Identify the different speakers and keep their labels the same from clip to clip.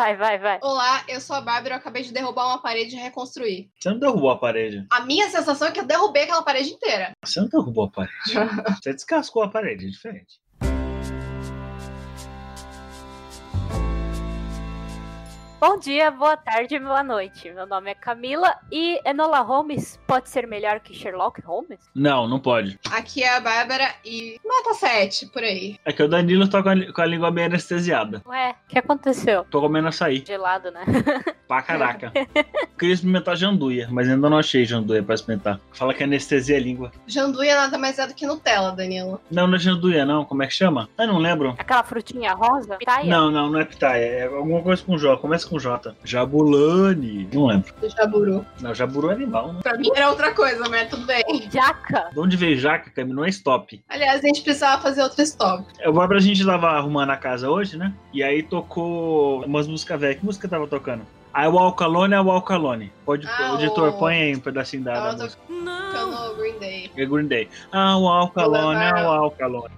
Speaker 1: Vai, vai, vai.
Speaker 2: Olá, eu sou a Bárbara, eu acabei de derrubar uma parede e reconstruir.
Speaker 3: Você não derrubou a parede.
Speaker 2: A minha sensação é que eu derrubei aquela parede inteira.
Speaker 3: Você não derrubou a parede. Você descascou a parede, é diferente.
Speaker 1: Bom dia, boa tarde, boa noite. Meu nome é Camila e Enola Holmes pode ser melhor que Sherlock Holmes?
Speaker 3: Não, não pode.
Speaker 2: Aqui é a Bárbara e nota 7, por aí.
Speaker 3: É que o Danilo tá com a, com a língua meio anestesiada.
Speaker 1: Ué, o que aconteceu?
Speaker 3: Tô comendo açaí.
Speaker 1: Gelado, né?
Speaker 3: Pra caraca. Queria experimentar janduia, mas ainda não achei janduia pra experimentar. Fala que anestesia a língua.
Speaker 2: Janduia nada mais é do que Nutella, Danilo.
Speaker 3: Não, não é janduia, não. Como é que chama? Ah, não lembro.
Speaker 1: Aquela frutinha rosa? Pitaia?
Speaker 3: Não, não, não é pitaia. É alguma coisa com J. Começa com J. Jabulani. Não lembro.
Speaker 2: Jaburu.
Speaker 3: Não, jaburu é animal, né?
Speaker 2: Pra mim era outra coisa, mas tudo bem.
Speaker 1: Jaca?
Speaker 3: De onde veio jaca, Cami? Não é stop.
Speaker 2: Aliás, a gente precisava fazer outro stop.
Speaker 3: Eu vou pra gente tava arrumando a casa hoje, né? E aí tocou umas músicas velhas. Que música tava tocando? I Walk Alone, I Walk Alone. Pode,
Speaker 2: Ah,
Speaker 3: o editor,
Speaker 2: o-
Speaker 3: põe aí um pedacinho da, da música.
Speaker 2: tocando Green Day.
Speaker 3: É Green Day. I Walk Alone, I Walk Alone.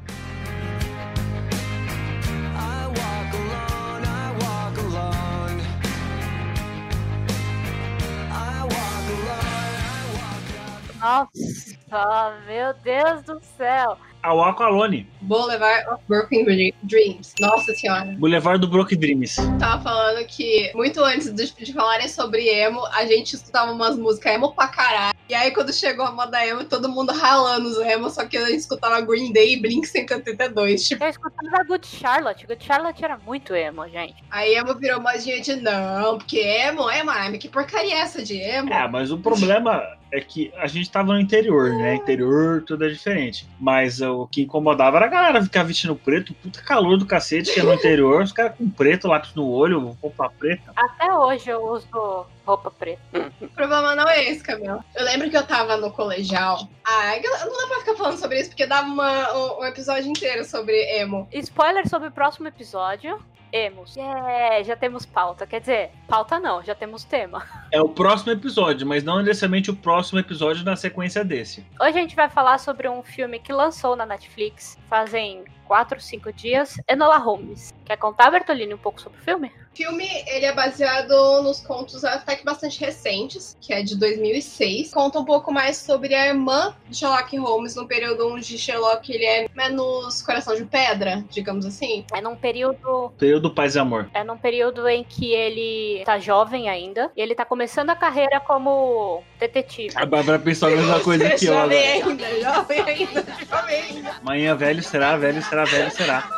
Speaker 1: Nossa, meu Deus do céu.
Speaker 3: I Walk Alone.
Speaker 2: Boulevard of Broken Dre- Dreams. Nossa senhora.
Speaker 3: Boulevard do Broke Dreams.
Speaker 2: Tava falando que muito antes de, de falarem sobre emo, a gente escutava umas músicas emo pra caralho. E aí quando chegou a moda emo, todo mundo ralando os emo, só que a gente escutava Green Day e Blink 182. Tipo,
Speaker 1: Eu escutava a Good Charlotte. Good Charlotte era muito emo, gente.
Speaker 2: aí emo virou modinha de não, porque emo, emo, ai, que porcaria é essa de emo?
Speaker 3: É, mas o problema é que a gente tava no interior, né? Interior tudo é diferente. Mas o que incomodava era a galera ficar vestindo preto, puta calor do cacete que é no interior, os caras com preto, lápis no olho, roupa preta.
Speaker 1: Até hoje eu uso roupa preta.
Speaker 2: O problema não é esse, Camila. Eu lembro que eu tava no colegial. Ai, eu não dá pra ficar falando sobre isso, porque dava uma- um, um episódio inteiro sobre emo.
Speaker 1: Spoiler sobre o próximo episódio. Emos. É, já temos pauta. Quer dizer, pauta não, já temos tema.
Speaker 3: É o próximo episódio, mas não necessariamente o próximo episódio na sequência desse.
Speaker 1: Hoje a gente vai falar sobre um filme que lançou na Netflix fazem 4, 5 dias. Enola Holmes. Quer contar, Bertolini, um pouco sobre o filme?
Speaker 2: O filme ele é baseado nos contos até que bastante recentes, que é de 2006. Conta um pouco mais sobre a irmã de Sherlock Holmes no período onde Sherlock ele é menos coração de pedra, digamos assim.
Speaker 1: É num período
Speaker 3: Período Paz e Amor.
Speaker 1: É num período em que ele tá jovem ainda. E ele tá começando a carreira como detetive.
Speaker 3: A Bárbara pensou a mesma coisa que eu
Speaker 2: jovem ainda, jovem ainda, jovem ainda.
Speaker 3: Amanhã velho será, velho será, velho será.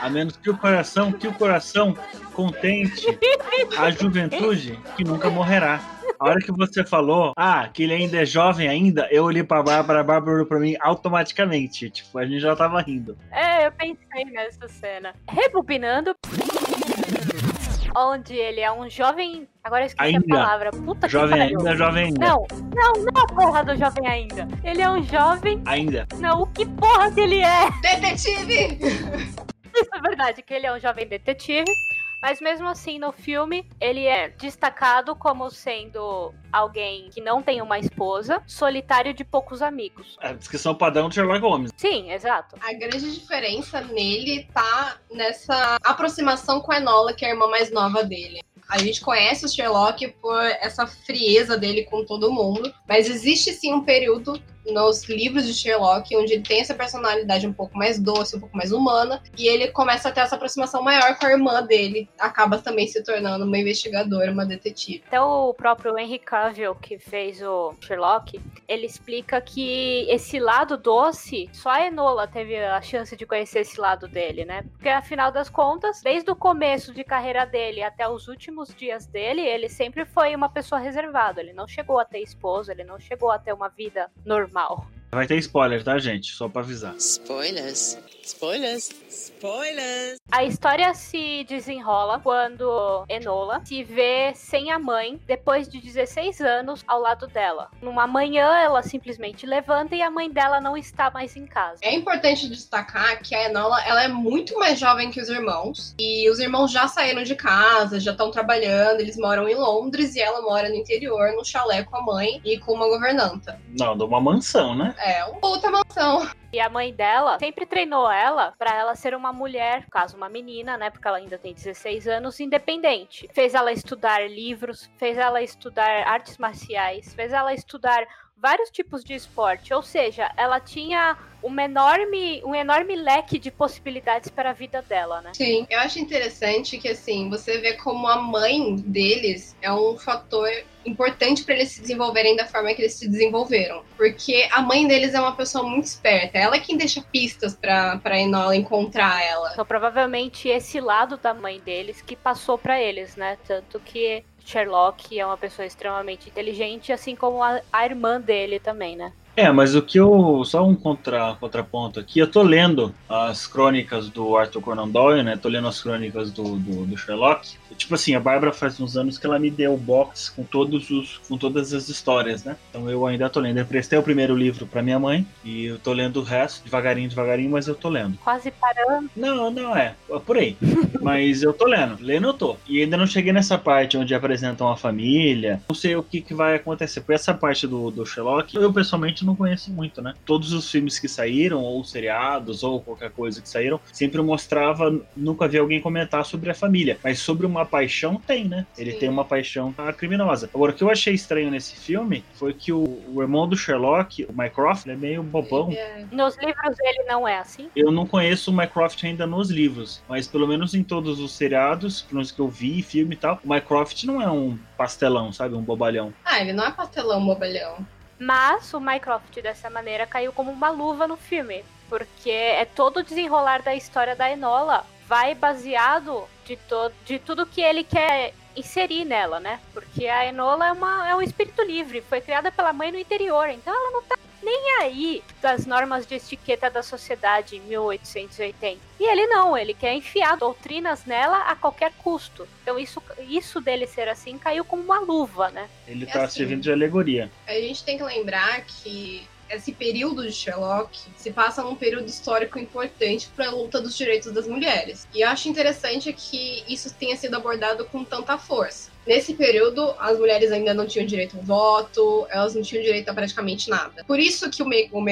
Speaker 3: A menos que o coração, que o coração contente a juventude que nunca morrerá. A hora que você falou, ah, que ele ainda é jovem ainda, eu olhei pra Bárbara, a Bárbara olhou pra mim automaticamente. Tipo, a gente já tava rindo.
Speaker 1: É, eu pensei nessa cena. Rebobinando. Onde ele é um jovem. Agora eu esqueci
Speaker 3: Ainda.
Speaker 1: a palavra. Puta que
Speaker 3: Jovem
Speaker 1: pariu.
Speaker 3: ainda, jovem ainda.
Speaker 1: Não, não, não a porra do jovem ainda. Ele é um jovem.
Speaker 3: Ainda.
Speaker 1: Não, o que porra que ele é?
Speaker 2: Detetive!
Speaker 1: Isso é verdade, que ele é um jovem detetive. Mas mesmo assim, no filme, ele é destacado como sendo alguém que não tem uma esposa, solitário de poucos amigos.
Speaker 3: A descrição padrão do Sherlock Holmes.
Speaker 1: Sim, exato.
Speaker 2: A grande diferença nele tá nessa aproximação com a Enola, que é a irmã mais nova dele. A gente conhece o Sherlock por essa frieza dele com todo mundo, mas existe sim um período nos livros de Sherlock onde ele tem essa personalidade um pouco mais doce, um pouco mais humana, e ele começa a ter essa aproximação maior com a irmã dele, acaba também se tornando uma investigadora, uma detetive.
Speaker 1: Até o próprio Henry Cavill, que fez o Sherlock, ele explica que esse lado doce, só a Enola teve a chance de conhecer esse lado dele, né? Porque afinal das contas, desde o começo de carreira dele até os últimos dias dele, ele sempre foi uma pessoa reservada. Ele não chegou a ter esposa, ele não chegou a ter uma vida normal.
Speaker 3: Vai ter spoiler, tá, gente? Só pra avisar.
Speaker 4: Spoilers. Spoilers. Spoilers.
Speaker 1: A história se desenrola quando Enola se vê sem a mãe depois de 16 anos ao lado dela. Numa manhã, ela simplesmente levanta e a mãe dela não está mais em casa.
Speaker 2: É importante destacar que a Enola ela é muito mais jovem que os irmãos. E os irmãos já saíram de casa, já estão trabalhando, eles moram em Londres e ela mora no interior, num chalé com a mãe e com uma governanta.
Speaker 3: Não, de uma mansão, né?
Speaker 2: É, uma puta mansão.
Speaker 1: E a mãe dela sempre treinou ela pra ela ser uma mulher, caso uma menina, né? Porque ela ainda tem 16 anos, independente. Fez ela estudar livros, fez ela estudar artes marciais, fez ela estudar vários tipos de esporte. Ou seja, ela tinha uma enorme, um enorme leque de possibilidades para a vida dela, né?
Speaker 2: Sim, eu acho interessante que assim, você vê como a mãe deles é um fator importante para eles se desenvolverem da forma que eles se desenvolveram. Porque a mãe deles é uma pessoa muito esperta. Ela é quem deixa pistas pra, pra Enola encontrar ela.
Speaker 1: Então, provavelmente esse lado da mãe deles que passou para eles, né? Tanto que Sherlock é uma pessoa extremamente inteligente, assim como a, a irmã dele também, né?
Speaker 3: É, mas o que eu. Só um contra, contraponto aqui. Eu tô lendo as crônicas do Arthur Conan Doyle, né? Tô lendo as crônicas do, do, do Sherlock. E, tipo assim, a Bárbara faz uns anos que ela me deu o box com todos os com todas as histórias, né? Então eu ainda tô lendo. Eu prestei o primeiro livro pra minha mãe e eu tô lendo o resto, devagarinho, devagarinho, mas eu tô lendo.
Speaker 1: Quase parando.
Speaker 3: Não, não é. É Por aí. Mas eu tô lendo. Lendo eu tô. E ainda não cheguei nessa parte onde apresentam a família. Não sei o que, que vai acontecer. Porque essa parte do, do Sherlock, eu pessoalmente não conheço muito, né? Todos os filmes que saíram, ou seriados, ou qualquer coisa que saíram, sempre mostrava. Nunca vi alguém comentar sobre a família. Mas sobre uma paixão, tem, né? Ele
Speaker 2: Sim.
Speaker 3: tem uma paixão criminosa. Agora, o que eu achei estranho nesse filme foi que o, o irmão do Sherlock, o Mycroft, ele é meio bobão.
Speaker 2: É,
Speaker 1: Nos livros ele não é assim.
Speaker 3: Eu não conheço o Mycroft ainda nos livros, mas pelo menos em todos os seriados, pelo menos que eu vi, filme e tal, o Mycroft não é um pastelão, sabe? Um bobalhão.
Speaker 2: Ah, ele não é pastelão bobalhão.
Speaker 1: Mas o Mycroft, dessa maneira, caiu como uma luva no filme. Porque é todo o desenrolar da história da Enola vai baseado de, de tudo que ele quer inserir nela, né? Porque a Enola é, uma, é um espírito livre, foi criada pela mãe no interior, então ela nem aí das normas de etiqueta da sociedade em 1880. E ele não, ele quer enfiar doutrinas nela a qualquer custo. Então isso, isso dele ser assim caiu como uma luva, né?
Speaker 3: Ele
Speaker 2: É
Speaker 3: tá
Speaker 2: assim.
Speaker 3: servindo de alegoria.
Speaker 2: A gente tem que lembrar que esse período de Sherlock se passa num período histórico importante para a luta dos direitos das mulheres. E eu acho interessante que isso tenha sido abordado com tanta força. Nesse período, as mulheres ainda não tinham direito ao voto, elas não tinham direito a praticamente nada. Por isso que o, May o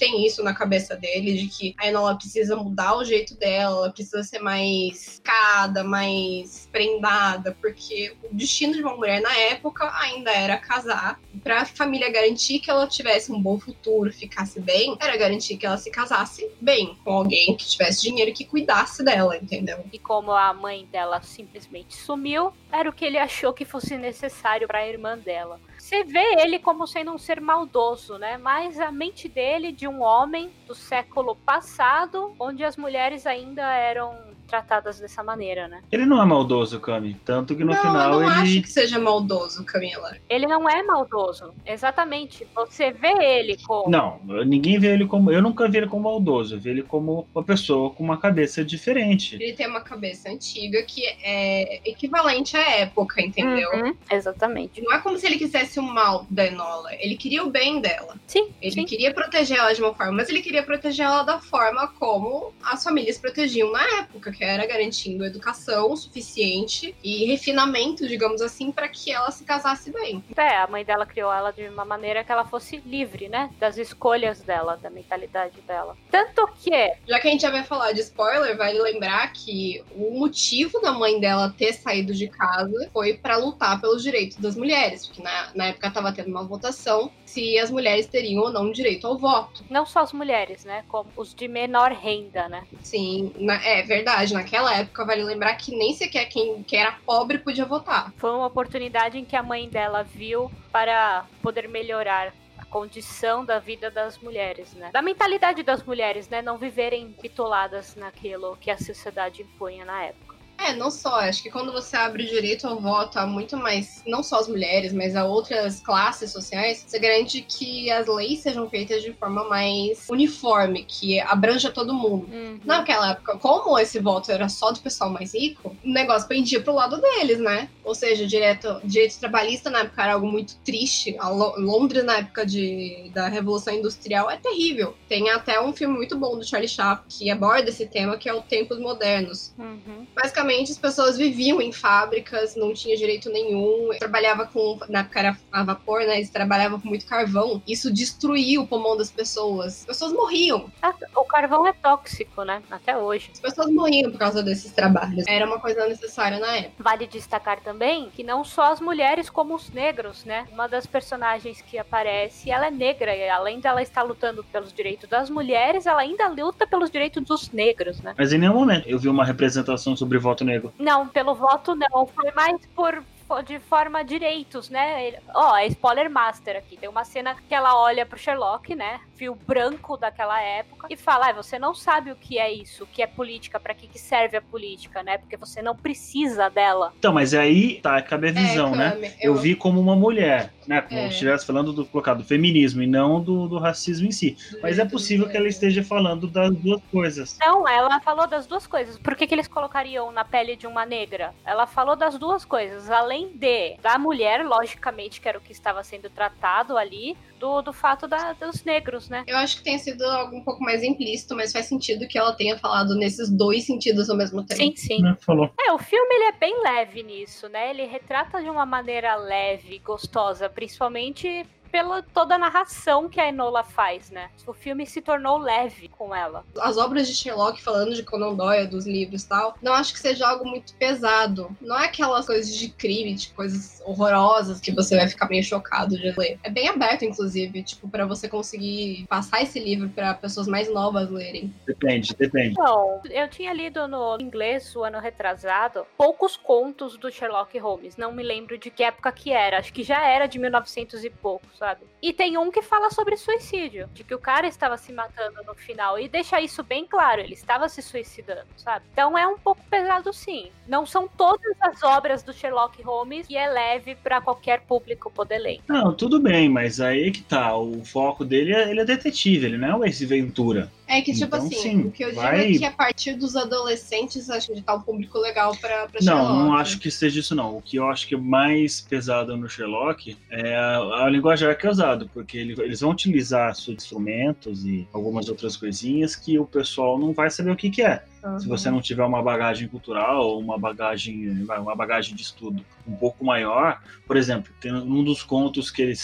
Speaker 2: tem isso na cabeça dele, de que a Enola precisa mudar o jeito dela, ela precisa ser mais cada, mais prendada, porque o destino de uma mulher na época ainda era casar. Pra família garantir que ela tivesse um bom futuro, ficasse bem, era garantir que ela se casasse bem com alguém que tivesse dinheiro que cuidasse dela, entendeu?
Speaker 1: E como a mãe dela simplesmente sumiu, era o que ele achou que fosse necessário para a irmã dela. Você vê ele como sendo um ser maldoso, né? Mas a mente dele de um homem do século passado, onde as mulheres ainda eram tratadas dessa maneira, né?
Speaker 3: Ele não é maldoso, Kami. Tanto que no
Speaker 2: não,
Speaker 3: final
Speaker 2: eu não
Speaker 3: ele.
Speaker 2: acho que seja maldoso, Camila.
Speaker 1: Ele não é maldoso, exatamente. Você vê ele como
Speaker 3: Não, ninguém vê ele como. Eu nunca vi ele como maldoso. Eu vi ele como uma pessoa com uma cabeça diferente.
Speaker 2: Ele tem uma cabeça antiga que é equivalente à época, entendeu?
Speaker 1: Uhum, exatamente.
Speaker 2: Não é como se ele quisesse o mal da Enola. Ele queria o bem dela.
Speaker 1: Sim,
Speaker 2: Ele
Speaker 1: sim.
Speaker 2: queria proteger ela de uma forma, mas ele queria proteger ela da forma como as famílias protegiam na época, que era garantindo educação suficiente e refinamento, digamos assim, para que ela se casasse bem.
Speaker 1: É, a mãe dela criou ela de uma maneira que ela fosse livre, né? Das escolhas dela, da mentalidade dela. Tanto que
Speaker 2: Já que a gente já vai falar de spoiler, vale lembrar que o motivo da mãe dela ter saído de casa foi para lutar pelos direitos das mulheres, porque na, na época estava tendo uma votação se as mulheres teriam ou não direito ao voto.
Speaker 1: não só as mulheres, né? Como os de menor renda, né?
Speaker 2: Sim, na- é verdade. Naquela época, vale lembrar que nem sequer quem que era pobre podia votar.
Speaker 1: Foi uma oportunidade em que a mãe dela viu para poder melhorar a condição da vida das mulheres, né? Da mentalidade das mulheres, né? Não viverem bitoladas naquilo que a sociedade impunha na época.
Speaker 2: É, não só. Acho que quando você abre o direito ao voto a muito mais, não só as mulheres, mas a outras classes sociais, você garante que as leis sejam feitas de forma mais uniforme, que abranja todo mundo.
Speaker 1: Uhum.
Speaker 2: Naquela época, como esse voto era só do pessoal mais rico, o negócio pendia pro lado deles, né? Ou seja, o direito, trabalhista na época era algo muito triste. A Lo- Londres, na época de, da Revolução Industrial, é terrível. Tem até um filme muito bom do Charlie Chaplin que aborda esse tema, que é o Tempos Modernos.
Speaker 1: Uhum.
Speaker 2: Basicamente, antigamente as pessoas viviam em fábricas, não tinha direito nenhum, trabalhava com, na época era a vapor, né, eles trabalhavam com muito carvão, isso destruía o pulmão das pessoas. As pessoas morriam,
Speaker 1: O carvão é tóxico, né? Até hoje.
Speaker 2: as pessoas morriam por causa desses trabalhos. Era uma coisa necessária na época.
Speaker 1: Vale destacar também que não só as mulheres, como os negros, né? Uma das personagens que aparece, ela é negra, e além dela estar lutando pelos direitos das mulheres, ela ainda luta pelos direitos dos negros, né?
Speaker 3: Mas em nenhum momento eu vi uma representação sobre voto negro.
Speaker 1: Não, pelo voto não, foi mais por de forma direitos, né? Ó, é spoiler master aqui. Tem uma cena que ela olha pro Sherlock, né? Fio branco daquela época e fala: ah, "Você não sabe o que é isso, o que é política, pra que que serve a política, né? Porque você não precisa dela".
Speaker 3: Então, mas aí tá, cabe a visão,
Speaker 2: É,
Speaker 3: né?
Speaker 2: Cami,
Speaker 3: Eu vi como uma mulher, né? Como
Speaker 2: É.
Speaker 3: se estivesse falando do colocado do feminismo e não do, do racismo em si. Mas é possível que ela esteja falando das duas coisas.
Speaker 1: Não, ela falou das duas coisas. Por que, que eles colocariam na pele de uma negra? Ela falou das duas coisas. Além de da mulher, logicamente, que era o que estava sendo tratado ali, do, do fato da- dos negros, né?
Speaker 2: Eu acho que tenha sido algo um pouco mais implícito, mas faz sentido que ela tenha falado nesses dois sentidos ao mesmo tempo.
Speaker 1: Sim, sim.
Speaker 3: Né? Falou.
Speaker 1: É, o filme ele é bem leve nisso, né? Ele retrata de uma maneira leve, gostosa, principalmente pela toda a narração que a Enola faz, né? O filme se tornou leve com ela.
Speaker 2: As obras de Sherlock, falando de Conan Doyle, dos livros e tal, não acho que seja algo muito pesado. Não é aquelas coisas de crime, de coisas horrorosas que você vai ficar meio chocado de ler. É bem aberto, inclusive, tipo, pra você conseguir passar esse livro pra pessoas mais novas lerem.
Speaker 3: Depende, depende.
Speaker 1: Então, eu tinha lido no inglês o ano retrasado poucos contos do Sherlock Holmes. Não me lembro de que época que era. Acho que já era de 1900 e pouco, sabe? E tem um que fala sobre suicídio, de que o cara estava se matando no final e deixa isso bem claro, ele estava se suicidando, sabe? Então é um pouco pesado sim. Não são todas as obras do Sherlock Holmes que é leve pra qualquer público poder ler.
Speaker 3: Não, tudo bem, mas aí que tá. O foco dele é ele é detetive, ele não é o Ace Ventura.
Speaker 2: É que, tipo
Speaker 3: Então,
Speaker 2: assim,
Speaker 3: sim,
Speaker 2: o que eu digo
Speaker 3: vai-
Speaker 2: é que a partir dos adolescentes, acho que tá um público legal pra, pra
Speaker 3: Não,
Speaker 2: Sherlock.
Speaker 3: não acho que seja isso não. O que eu acho que é mais pesado no Sherlock é a, a linguagem que é usado, porque ele- eles vão utilizar seus instrumentos e algumas outras coisinhas que o pessoal não vai saber o que, que é.
Speaker 2: Uhum.
Speaker 3: Se você não tiver uma bagagem cultural, uma bagagem, uma bagagem de estudo um pouco maior, por exemplo, tem um dos contos que ele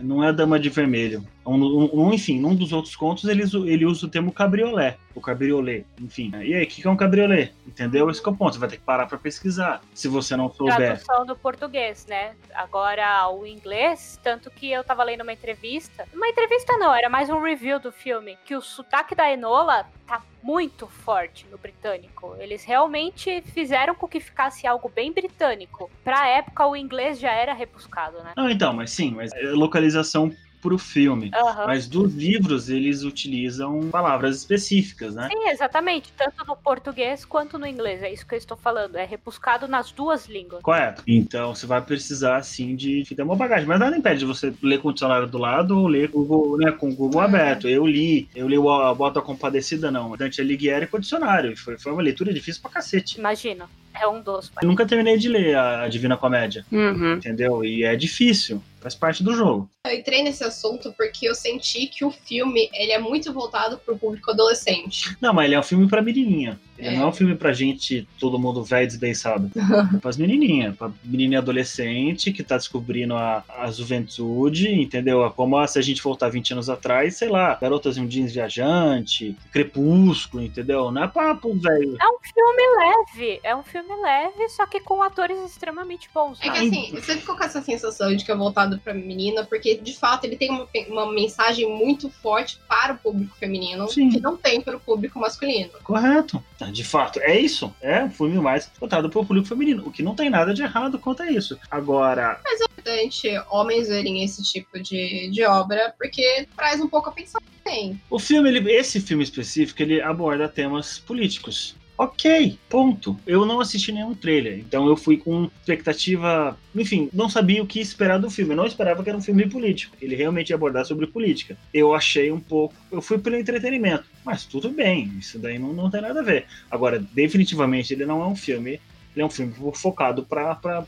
Speaker 3: não é a Dama de Vermelho, um, um- um- enfim, num dos outros contos ele, ele usa o termo cabriolé, o cabriolé, enfim. E aí, o que é um cabriolé? Entendeu? Esse é o ponto. Você vai ter que parar para pesquisar, se você não souber.
Speaker 1: tradução do português, né? Agora o inglês, tanto que eu tava lendo uma entrevista. Uma entrevista não, era mais um review do filme. Que o sotaque da Enola tá muito forte no britânico. Eles realmente fizeram com que ficasse algo bem britânico. Pra época, o inglês já era repuscado, né?
Speaker 3: Não, então, mas sim, mas é localização pro filme.
Speaker 1: Aham.
Speaker 3: Mas dos livros, eles utilizam palavras específicas, né?
Speaker 1: Sim, exatamente. Tanto no português quanto no inglês. É isso que eu estou falando. É repuscado nas duas línguas.
Speaker 3: Correto. Então você vai precisar, assim, de, ter uma bagagem. Mas nada impede de você ler com o dicionário do lado ou ler com o Google, né, com o Google
Speaker 2: É.
Speaker 3: aberto. Eu li, eu li o A Bota Compadecida, não. Dante Alighieri com o dicionário. Foi, foi uma leitura difícil pra cacete.
Speaker 1: Imagina. É um dos.
Speaker 3: Eu nunca terminei de ler a, a Divina Comédia,
Speaker 1: Uhum.
Speaker 3: entendeu? E é difícil. Faz parte do jogo.
Speaker 2: Eu entrei nesse assunto porque eu senti que o filme ele é muito voltado pro público adolescente.
Speaker 3: Não, mas ele é um filme pra menininha. Ele
Speaker 2: É.
Speaker 3: não é um filme pra gente, todo mundo velho desbeiçado. É pras menininhas, pra menina adolescente que tá descobrindo a, a juventude, entendeu? Como ah, se a gente voltar 20 anos atrás, sei lá, garotas em um jeans viajante, crepúsculo, entendeu? Não é papo, velho.
Speaker 1: É um filme leve. É um filme leve, só que com atores extremamente bons.
Speaker 2: É que
Speaker 1: sabe?
Speaker 2: assim, você ficou com essa sensação de que é voltado pra menina, porque de fato ele tem uma, uma mensagem muito forte para o público feminino,
Speaker 3: Sim.
Speaker 2: que não tem para o público masculino.
Speaker 3: Correto. De fato, é isso. É um filme mais voltado pro público feminino, o que não tem nada de errado quanto a isso. Agora,
Speaker 2: É importante homens verem esse tipo de, de obra, porque traz um pouco a pensar também.
Speaker 3: O filme, ele- esse filme específico, ele aborda temas políticos. Ok, ponto. Eu não assisti nenhum trailer, então eu fui com expectativa. Enfim, não sabia o que esperar do filme. Eu não esperava que era um filme político. Ele realmente ia abordar sobre política. Eu achei um pouco. Eu fui pelo entretenimento. Mas tudo bem, isso daí não, não tem nada a ver. Agora, definitivamente, ele não é um filme. Ele é um filme focado para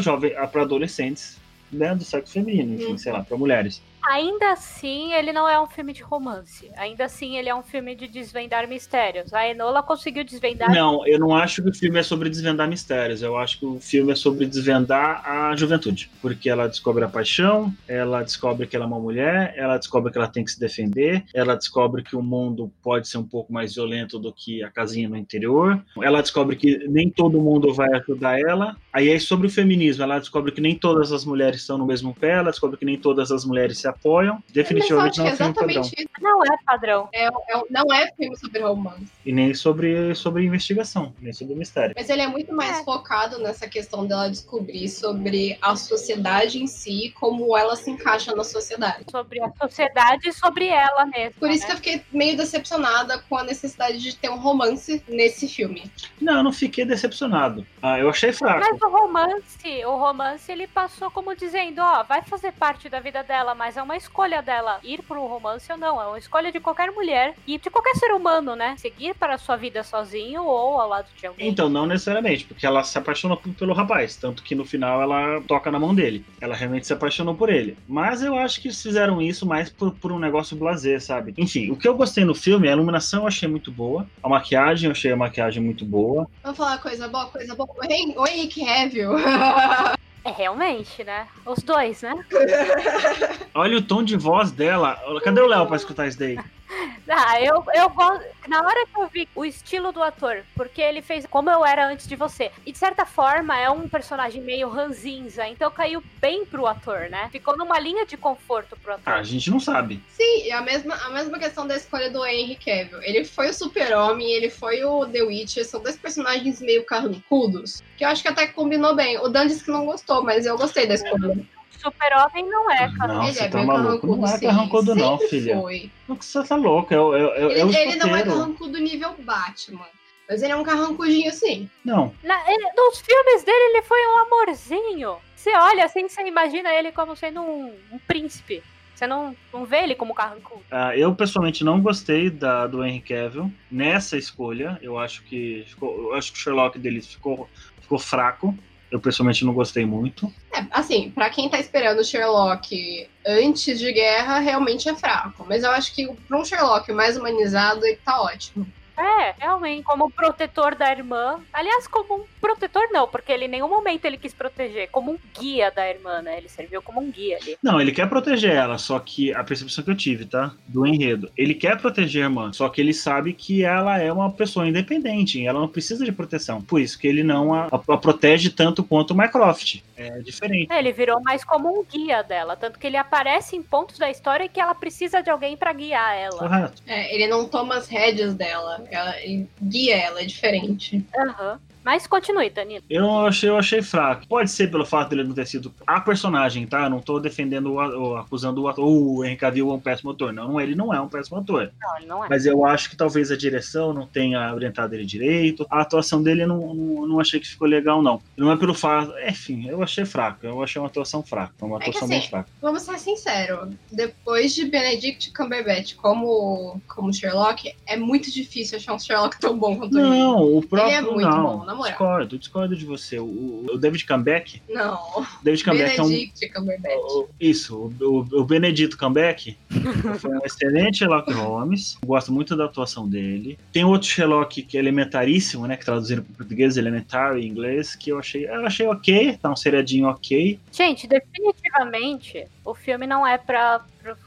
Speaker 3: jovens, para adolescentes né, do sexo feminino, enfim,
Speaker 2: Uhum.
Speaker 3: sei lá, para mulheres.
Speaker 1: Ainda assim, ele não é um filme de romance. Ainda assim, ele é um filme de desvendar mistérios. A Enola conseguiu desvendar.
Speaker 3: Não, eu não acho que o filme é sobre desvendar mistérios. Eu acho que o filme é sobre desvendar a juventude. Porque ela descobre a paixão, ela descobre que ela é uma mulher, ela descobre que ela tem que se defender, ela descobre que o mundo pode ser um pouco mais violento do que a casinha no interior, ela descobre que nem todo mundo vai ajudar ela. Aí é sobre o feminismo, ela descobre que nem todas as mulheres estão no mesmo pé, ela descobre que nem todas as mulheres se apoiam. Definitivamente não é um
Speaker 2: Mas
Speaker 3: filme
Speaker 2: é
Speaker 3: padrão.
Speaker 2: exatamente isso.
Speaker 1: Não é padrão.
Speaker 2: É, é- não é filme sobre romance.
Speaker 3: E nem sobre, sobre investigação, nem sobre mistério.
Speaker 2: Mas ele é muito mais
Speaker 1: É.
Speaker 2: focado nessa questão dela descobrir sobre a sociedade em si, como ela se encaixa na sociedade.
Speaker 1: Sobre a sociedade e sobre ela mesma.
Speaker 2: Por isso
Speaker 1: né?
Speaker 2: que eu fiquei meio decepcionada com a necessidade de ter um romance nesse filme.
Speaker 3: Não, eu não fiquei decepcionado. Ah, eu achei fraco.
Speaker 1: Mas o romance, o romance ele passou como dizendo, ó, vai fazer parte da vida dela, mas é uma escolha dela ir pro romance ou não. É uma escolha de qualquer mulher e de qualquer ser humano, né? Seguir para a sua vida sozinho ou ao lado de alguém.
Speaker 3: Então, não necessariamente, porque ela se apaixonou p- pelo rapaz, tanto que no final ela toca na mão dele. Ela realmente se apaixonou por ele. Mas eu acho que eles fizeram isso mais por, por um negócio blazer, sabe? Enfim, o que eu gostei no filme, a iluminação eu achei muito boa, a maquiagem eu achei a maquiagem muito boa.
Speaker 2: Vamos falar coisa boa, coisa boa. O Henrique Cavill.
Speaker 1: É realmente, né? Os dois, né?
Speaker 3: Olha o tom de voz dela. Cadê o Léo pra escutar isso daí?
Speaker 1: Ah, eu, eu gosto. Na hora que eu vi o estilo do ator, porque ele fez como eu era antes de você. E de certa forma é um personagem meio ranzinza, então caiu bem pro ator, né? Ficou numa linha de conforto pro ator.
Speaker 3: Ah, a gente não sabe.
Speaker 2: Sim, e a mesma, a mesma questão da escolha do Henry Cavill. Ele foi o super-homem, ele foi o The Witcher, são dois personagens meio carrancudos, que eu acho que até combinou bem. O Dan disse que não gostou, mas eu gostei da escolha.
Speaker 1: Super-homem não é, cara.
Speaker 3: Não,
Speaker 2: ele
Speaker 3: você
Speaker 2: é
Speaker 3: tá maluco.
Speaker 2: carrancudo,
Speaker 3: Não é
Speaker 2: sim.
Speaker 3: carrancudo, não,
Speaker 2: Sempre
Speaker 3: filha.
Speaker 2: Foi.
Speaker 3: Você tá louco? É, é, é,
Speaker 2: Ele, ele não é carrancudo nível Batman, mas ele é um carrancudinho sim.
Speaker 3: Não,
Speaker 1: Na- ele- nos filmes dele, ele foi um amorzinho. Você olha assim, você imagina ele como sendo um, um príncipe. Você não, não vê ele como carrancudo.
Speaker 3: Ah, eu pessoalmente não gostei da, do Henry Cavill nessa escolha. Eu acho que ficou, eu acho que o Sherlock deles ficou, ficou fraco. Eu pessoalmente não gostei muito.
Speaker 2: É, assim, pra quem tá esperando o Sherlock antes de guerra, realmente é fraco. Mas eu acho que pra um Sherlock mais humanizado, ele tá ótimo.
Speaker 1: É, realmente. Como protetor da irmã. Aliás, como um protetor não, porque ele em nenhum momento ele quis proteger. Como um guia da irmã, né? Ele serviu como um guia ali.
Speaker 3: Não, ele quer proteger ela, só que a percepção que eu tive, tá? Do enredo. Ele quer proteger a irmã, só que ele sabe que ela é uma pessoa independente, ela não precisa de proteção. Por isso que ele não a, a- a protege tanto quanto o Mycroft. É diferente.
Speaker 1: É, ele virou mais como um guia dela. Tanto que ele aparece em pontos da história que ela precisa de alguém pra guiar ela.
Speaker 3: Correto.
Speaker 2: É, ele não toma as rédeas dela, ela, ele guia ela, é diferente.
Speaker 1: Aham. Mas continue, Danilo.
Speaker 3: Eu achei, eu achei fraco. Pode ser pelo fato dele não ter sido a personagem, tá? Eu não tô defendendo o, a- o- acusando o ator. O Henry Cavill é um péssimo ator. Não, ele não é um péssimo ator.
Speaker 1: Não, ele não é.
Speaker 3: Mas eu acho que talvez a direção não tenha orientado ele direito. A atuação dele eu não, não, não achei que ficou legal, não. Não é pelo fato. Enfim, eu achei fraco. Eu achei uma atuação fraca. Uma
Speaker 2: É que
Speaker 3: atuação
Speaker 2: assim,
Speaker 3: bem fraca.
Speaker 2: Vamos ser sinceros, depois de Benedict Cumberbatch como, como Sherlock, é muito difícil achar um Sherlock tão bom quanto ele.
Speaker 3: Não, o próprio.
Speaker 2: é muito
Speaker 3: não.
Speaker 2: bom, na moral.
Speaker 3: discordo, discordo de você. O, o David Comeback.
Speaker 2: Não,
Speaker 3: David Comeback é um.
Speaker 2: Benedict Cumberbatch.
Speaker 3: o- Isso, o, o, o Benedito Comeback foi um excelente Sherlock Holmes. Gosto muito da atuação dele. Tem outro Sherlock que é elementaríssimo, né? Que traduziram para português, elementary em inglês, que eu achei, eu achei ok, tá um seriadinho ok.
Speaker 1: Gente, definitivamente, o filme não é pra,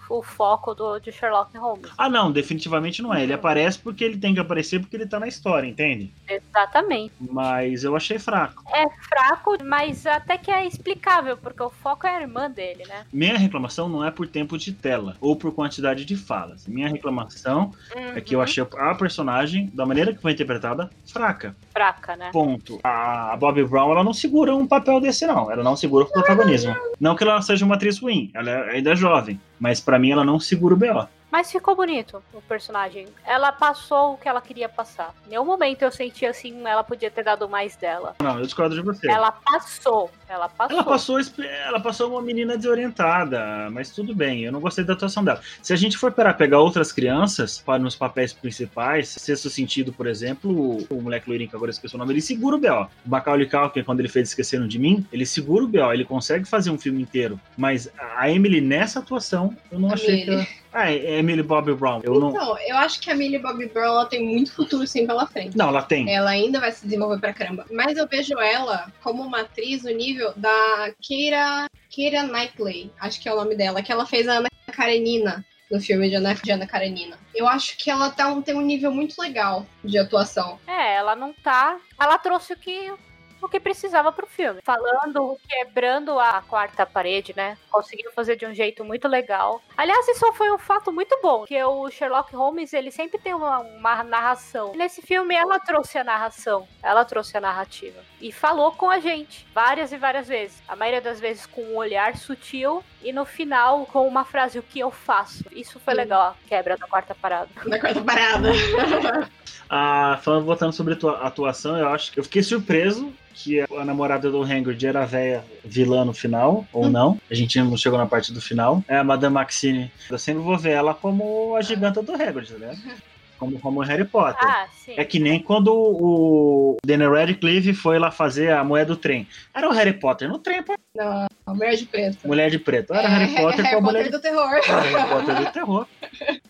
Speaker 1: o foco do, de Sherlock Holmes.
Speaker 3: Ah, não, definitivamente não é. Ele aparece porque ele tem que aparecer porque ele tá na história, entende?
Speaker 1: Exatamente.
Speaker 3: Mas eu achei fraco.
Speaker 1: É fraco, mas até que é explicável, porque o foco é a irmã dele, né?
Speaker 3: Minha reclamação não é por tempo de tela ou por quantidade de falas. Minha reclamação é que eu
Speaker 1: Uhum.
Speaker 3: achei a personagem, da maneira que foi interpretada, fraca.
Speaker 1: Fraca, né?
Speaker 3: Ponto. A Bobby Brown, ela não segura um papel desse, não. Ela não segura o protagonismo. Não que ela seja uma atriz ruim, ela é- ainda é jovem. Mas pra mim, ela não segura o B.O.
Speaker 1: Mas ficou bonito o personagem. Ela passou o que ela queria passar. Em nenhum momento eu senti assim, ela podia ter dado mais dela.
Speaker 3: Não, eu discordo de você.
Speaker 1: Ela passou. Ela passou.
Speaker 3: Ela passou, ela passou uma menina desorientada, mas tudo bem, eu não gostei da atuação dela. Se a gente for para pegar outras crianças para nos papéis principais, sexto sentido, por exemplo, o, o moleque loirinho que agora eu esqueci o nome, ele segura o B.O. O Macaulay Culkin, quando ele fez Esqueceram de Mim, ele segura o B.O., ele consegue fazer um filme inteiro. Mas a Emily, nessa atuação, eu não achei que
Speaker 2: Emily.
Speaker 3: ela... Ah, é Emily Bobby Brown. Eu não...
Speaker 2: Então, eu acho que a Millie Bobby Brown ela tem muito futuro sim pela frente.
Speaker 3: Não, ela tem.
Speaker 2: Ela ainda vai se desenvolver pra caramba. Mas eu vejo ela como uma atriz no nível da Keira, Keira Knightley, acho que é o nome dela, que ela fez a Ana Karenina no filme de Ana, de Ana Karenina. Eu acho que ela tá um- tem um nível muito legal de atuação.
Speaker 1: É, ela não tá. Ela trouxe o que. O que precisava pro filme. Falando, quebrando a quarta parede, né? Conseguiu fazer de um jeito muito legal. Aliás, isso foi um fato muito bom. Que o Sherlock Holmes, ele sempre tem uma, uma narração. Nesse filme, ela trouxe a narração. Ela trouxe a narrativa. E falou com a gente. Várias e várias vezes. A maioria das vezes com um olhar sutil. E no final, com uma frase, o que eu faço. Isso foi
Speaker 2: Sim.
Speaker 1: legal, a quebra da quarta parada.
Speaker 2: Na quarta parada.
Speaker 3: Ah, falando, voltando sobre a tua atuação, eu acho que eu fiquei surpreso que a namorada do Hagrid era a véia vilã no final, ou não. A gente não chegou na parte do final. É a Madame Maxine. Eu sempre vou ver ela como a giganta do Hagrid, né? Como, como Harry Potter.
Speaker 1: Ah, sim.
Speaker 3: É que nem quando o Daniel Radcliffe foi lá fazer a moeda do trem. Era o Harry Potter no trem, pô.
Speaker 2: Não, a Mulher de Preto.
Speaker 3: Mulher de preto. Era
Speaker 2: É,
Speaker 3: Harry Potter
Speaker 2: Harry
Speaker 3: com a mulher
Speaker 2: Potter
Speaker 3: de
Speaker 2: do terror.
Speaker 3: Harry Potter do terror.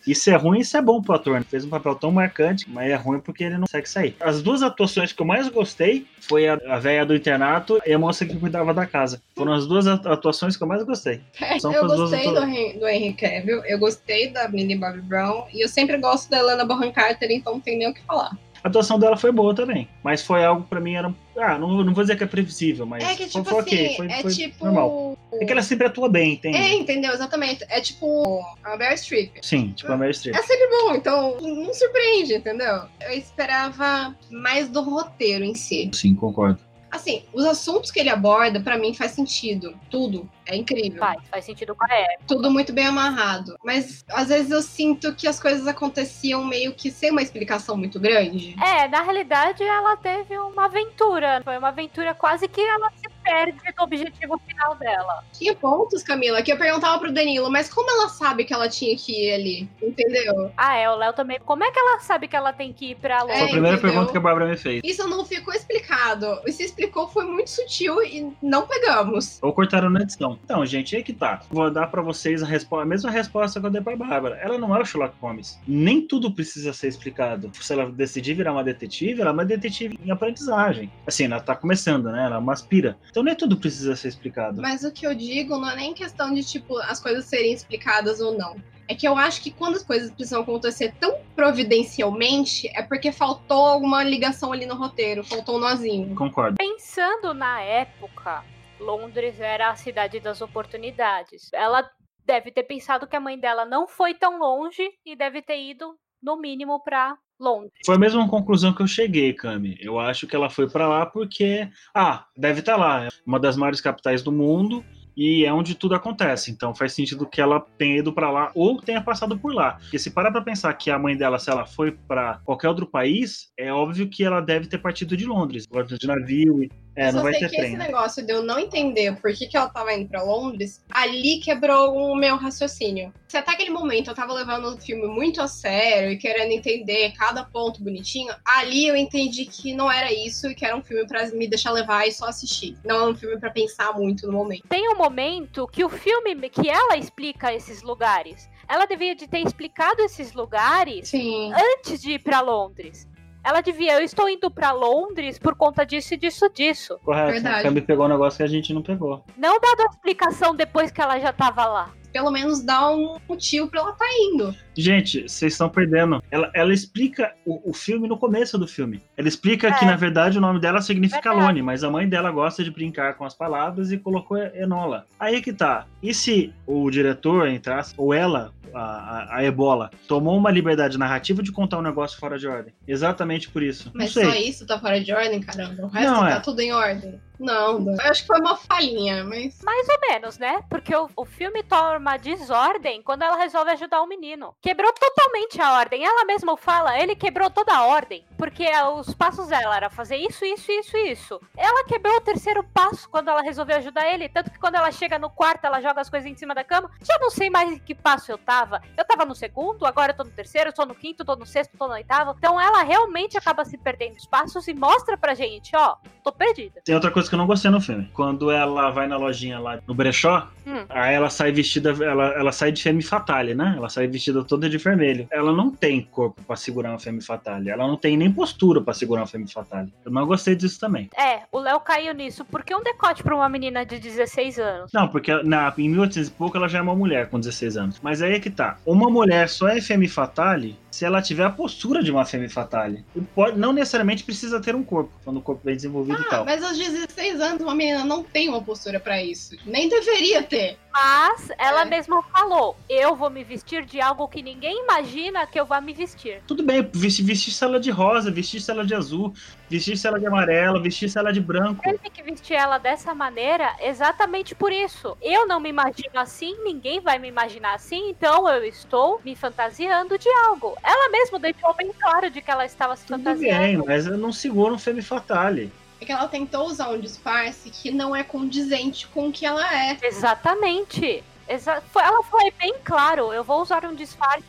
Speaker 3: Isso é ruim, isso é bom pro ator. Ele fez um papel tão marcante, mas é ruim porque ele não consegue sair. As duas atuações que eu mais gostei foi a, a véia do internato e a moça que cuidava da casa. Foram as duas atu- atuações que eu mais gostei. São
Speaker 2: eu gostei do,
Speaker 3: atuações.
Speaker 2: Hen- do Henry Cavill, eu gostei da Millie Bobby Brown e eu sempre gosto da Helena Bonham Carter, então não tem nem o que falar.
Speaker 3: A atuação dela foi boa também, mas foi algo pra mim era. Ah, não, não vou dizer que é previsível, mas
Speaker 2: é que
Speaker 3: foi,
Speaker 2: tipo
Speaker 3: foi
Speaker 2: assim,
Speaker 3: ok, foi,
Speaker 2: é
Speaker 3: foi
Speaker 2: tipo
Speaker 3: normal. É que ela sempre atua bem, entende?
Speaker 2: É, entendeu? Exatamente. É tipo a Meryl Streep.
Speaker 3: Sim, tipo a Meryl Streep.
Speaker 2: É sempre bom, então não surpreende, entendeu? Eu esperava mais do roteiro em si.
Speaker 3: Sim, concordo.
Speaker 2: Assim, os assuntos que ele aborda, pra mim, faz sentido. Tudo. É incrível.
Speaker 1: Faz, faz sentido com a época.
Speaker 2: Tudo muito bem amarrado. Mas às vezes eu sinto que as coisas aconteciam meio que sem uma explicação muito grande.
Speaker 1: É, na realidade ela teve uma aventura. Foi uma aventura quase que ela se perde do objetivo final dela.
Speaker 2: Tinha pontos, Camila, que eu perguntava pro Danilo, mas como ela sabe que ela tinha que ir ali? Entendeu?
Speaker 1: Ah, é, o Léo também. Como é que ela sabe que ela tem que ir pra
Speaker 3: Foi
Speaker 1: longe?
Speaker 3: a primeira
Speaker 2: entendeu?
Speaker 3: pergunta que a Bárbara me fez.
Speaker 2: Isso não ficou explicado. E se explicou foi muito sutil e não pegamos.
Speaker 3: Ou cortaram na edição. Então, gente, aí que tá. Vou dar pra vocês a, respo- a mesma resposta que eu dei pra Bárbara. Ela não é o Sherlock Holmes. Nem tudo precisa ser explicado. Se ela decidir virar uma detetive, ela é uma detetive em aprendizagem. Assim, ela tá começando, né? Ela é uma aspira. Então nem tudo precisa ser explicado.
Speaker 2: Mas o que eu digo não é nem questão de, tipo, as coisas serem explicadas ou não. É que eu acho que quando as coisas precisam acontecer tão providencialmente, é porque faltou alguma ligação ali no roteiro, faltou um nozinho.
Speaker 3: Concordo.
Speaker 1: Pensando na época, Londres era a cidade das oportunidades. Ela deve ter pensado que a mãe dela não foi tão longe e deve ter ido, no mínimo, pra Londres.
Speaker 3: Foi a mesma conclusão que eu cheguei, Cami. Eu acho que ela foi pra lá porque, ah, deve estar lá, é uma das maiores capitais do mundo e é onde tudo acontece. Então faz sentido que ela tenha ido pra lá ou tenha passado por lá. Porque se parar pra pensar que a mãe dela, se ela foi pra qualquer outro país, é óbvio que ela deve ter partido de Londres, de navio. E... É,
Speaker 2: Eu
Speaker 3: não
Speaker 2: só
Speaker 3: vai
Speaker 2: sei
Speaker 3: ter
Speaker 2: que
Speaker 3: trem.
Speaker 2: esse
Speaker 3: né?
Speaker 2: negócio de eu não entender por que, que ela tava indo pra Londres, ali quebrou o meu raciocínio. Se até aquele momento eu tava levando o filme muito a sério e querendo entender cada ponto bonitinho, ali eu entendi que não era isso e que era um filme pra me deixar levar e só assistir. Não é um filme pra pensar muito no momento.
Speaker 1: Tem um momento que o filme, que ela explica esses lugares. Ela devia de ter explicado esses lugares
Speaker 2: Sim.
Speaker 1: antes de ir pra Londres. Ela devia, eu estou indo pra Londres por conta disso e disso, disso.
Speaker 3: Correto.
Speaker 2: Verdade.
Speaker 3: A Cami pegou um negócio que a gente não pegou.
Speaker 1: Não dado a explicação depois que ela já tava lá.
Speaker 2: Pelo menos dá um motivo pra ela tá indo.
Speaker 3: Gente, vocês estão perdendo. Ela, ela explica o, o filme no começo do filme. Ela explica
Speaker 1: É.
Speaker 3: que, na verdade, o nome dela significa
Speaker 1: Verdade.
Speaker 3: Lone, mas a mãe dela gosta de brincar com as palavras e colocou Enola. Aí que tá. E se o diretor, entre aspas, ou ela, a, a, Ebola, tomou uma liberdade narrativa de contar um negócio fora de ordem? Exatamente por isso.
Speaker 2: Mas
Speaker 3: não sei.
Speaker 2: só isso tá fora de ordem, caramba. O resto
Speaker 3: Não,
Speaker 2: tá
Speaker 3: é.
Speaker 2: tudo em ordem. Não, não. Eu acho que foi uma falhinha, mas.
Speaker 1: Mais ou menos, né? Porque o, o filme toma desordem quando ela resolve ajudar o menino. Quebrou totalmente a ordem. Ela mesma fala, ele quebrou toda a ordem. Porque os passos dela era fazer isso, isso, isso, isso. Ela quebrou o terceiro passo quando ela resolveu ajudar ele. Tanto que quando ela chega no quarto, ela joga as coisas em cima da cama. Já não sei mais em que passo eu tava. Eu tava no segundo, agora eu tô no terceiro, eu tô no quinto, tô no sexto, tô no oitavo. Então ela realmente acaba se perdendo os passos e mostra pra gente, ó, tô perdida.
Speaker 3: Tem outra coisa que eu não gostei no filme. Quando ela vai na lojinha lá no brechó,
Speaker 1: Hum.
Speaker 3: aí ela sai vestida, ela, ela sai de femme fatale, né? Ela sai vestida toda de vermelho. Ela não tem corpo pra segurar uma femme fatale. Ela não tem nem postura pra segurar uma femme fatale. Eu não gostei disso também.
Speaker 1: É, o Léo caiu nisso. Por que um decote pra uma menina de 16 anos?
Speaker 3: Não, porque na, em 1800 e pouco ela já é uma mulher com 16 anos. Mas aí é que tá. Uma mulher só é femme fatale se ela tiver a postura de uma femme fatale. E pode, não necessariamente precisa ter um corpo, quando o corpo bem desenvolvido e
Speaker 2: Ah,
Speaker 3: tal.
Speaker 2: mas aos 16 anos uma menina não tem uma postura pra isso. Nem deveria ter.
Speaker 1: Mas ela
Speaker 2: É.
Speaker 1: mesma falou: eu vou me vestir de algo que ninguém imagina que eu vá me vestir.
Speaker 3: Tudo bem, vestir, vestir ela de rosa, vestir ela de azul, vestir ela de amarelo, vestir ela de branco.
Speaker 1: Tem que vestir ela dessa maneira exatamente por isso. Eu não me imagino assim, ninguém vai me imaginar assim, então eu estou me fantasiando de algo. Ela mesma deixou bem claro de que ela estava se
Speaker 3: Tudo
Speaker 1: fantasiando.
Speaker 3: bem, mas eu não seguro um femme fatale.
Speaker 2: É que ela tentou usar um disfarce que não é condizente com o que ela é.
Speaker 1: Exatamente. Exa ela foi bem claro, eu vou usar um disfarce.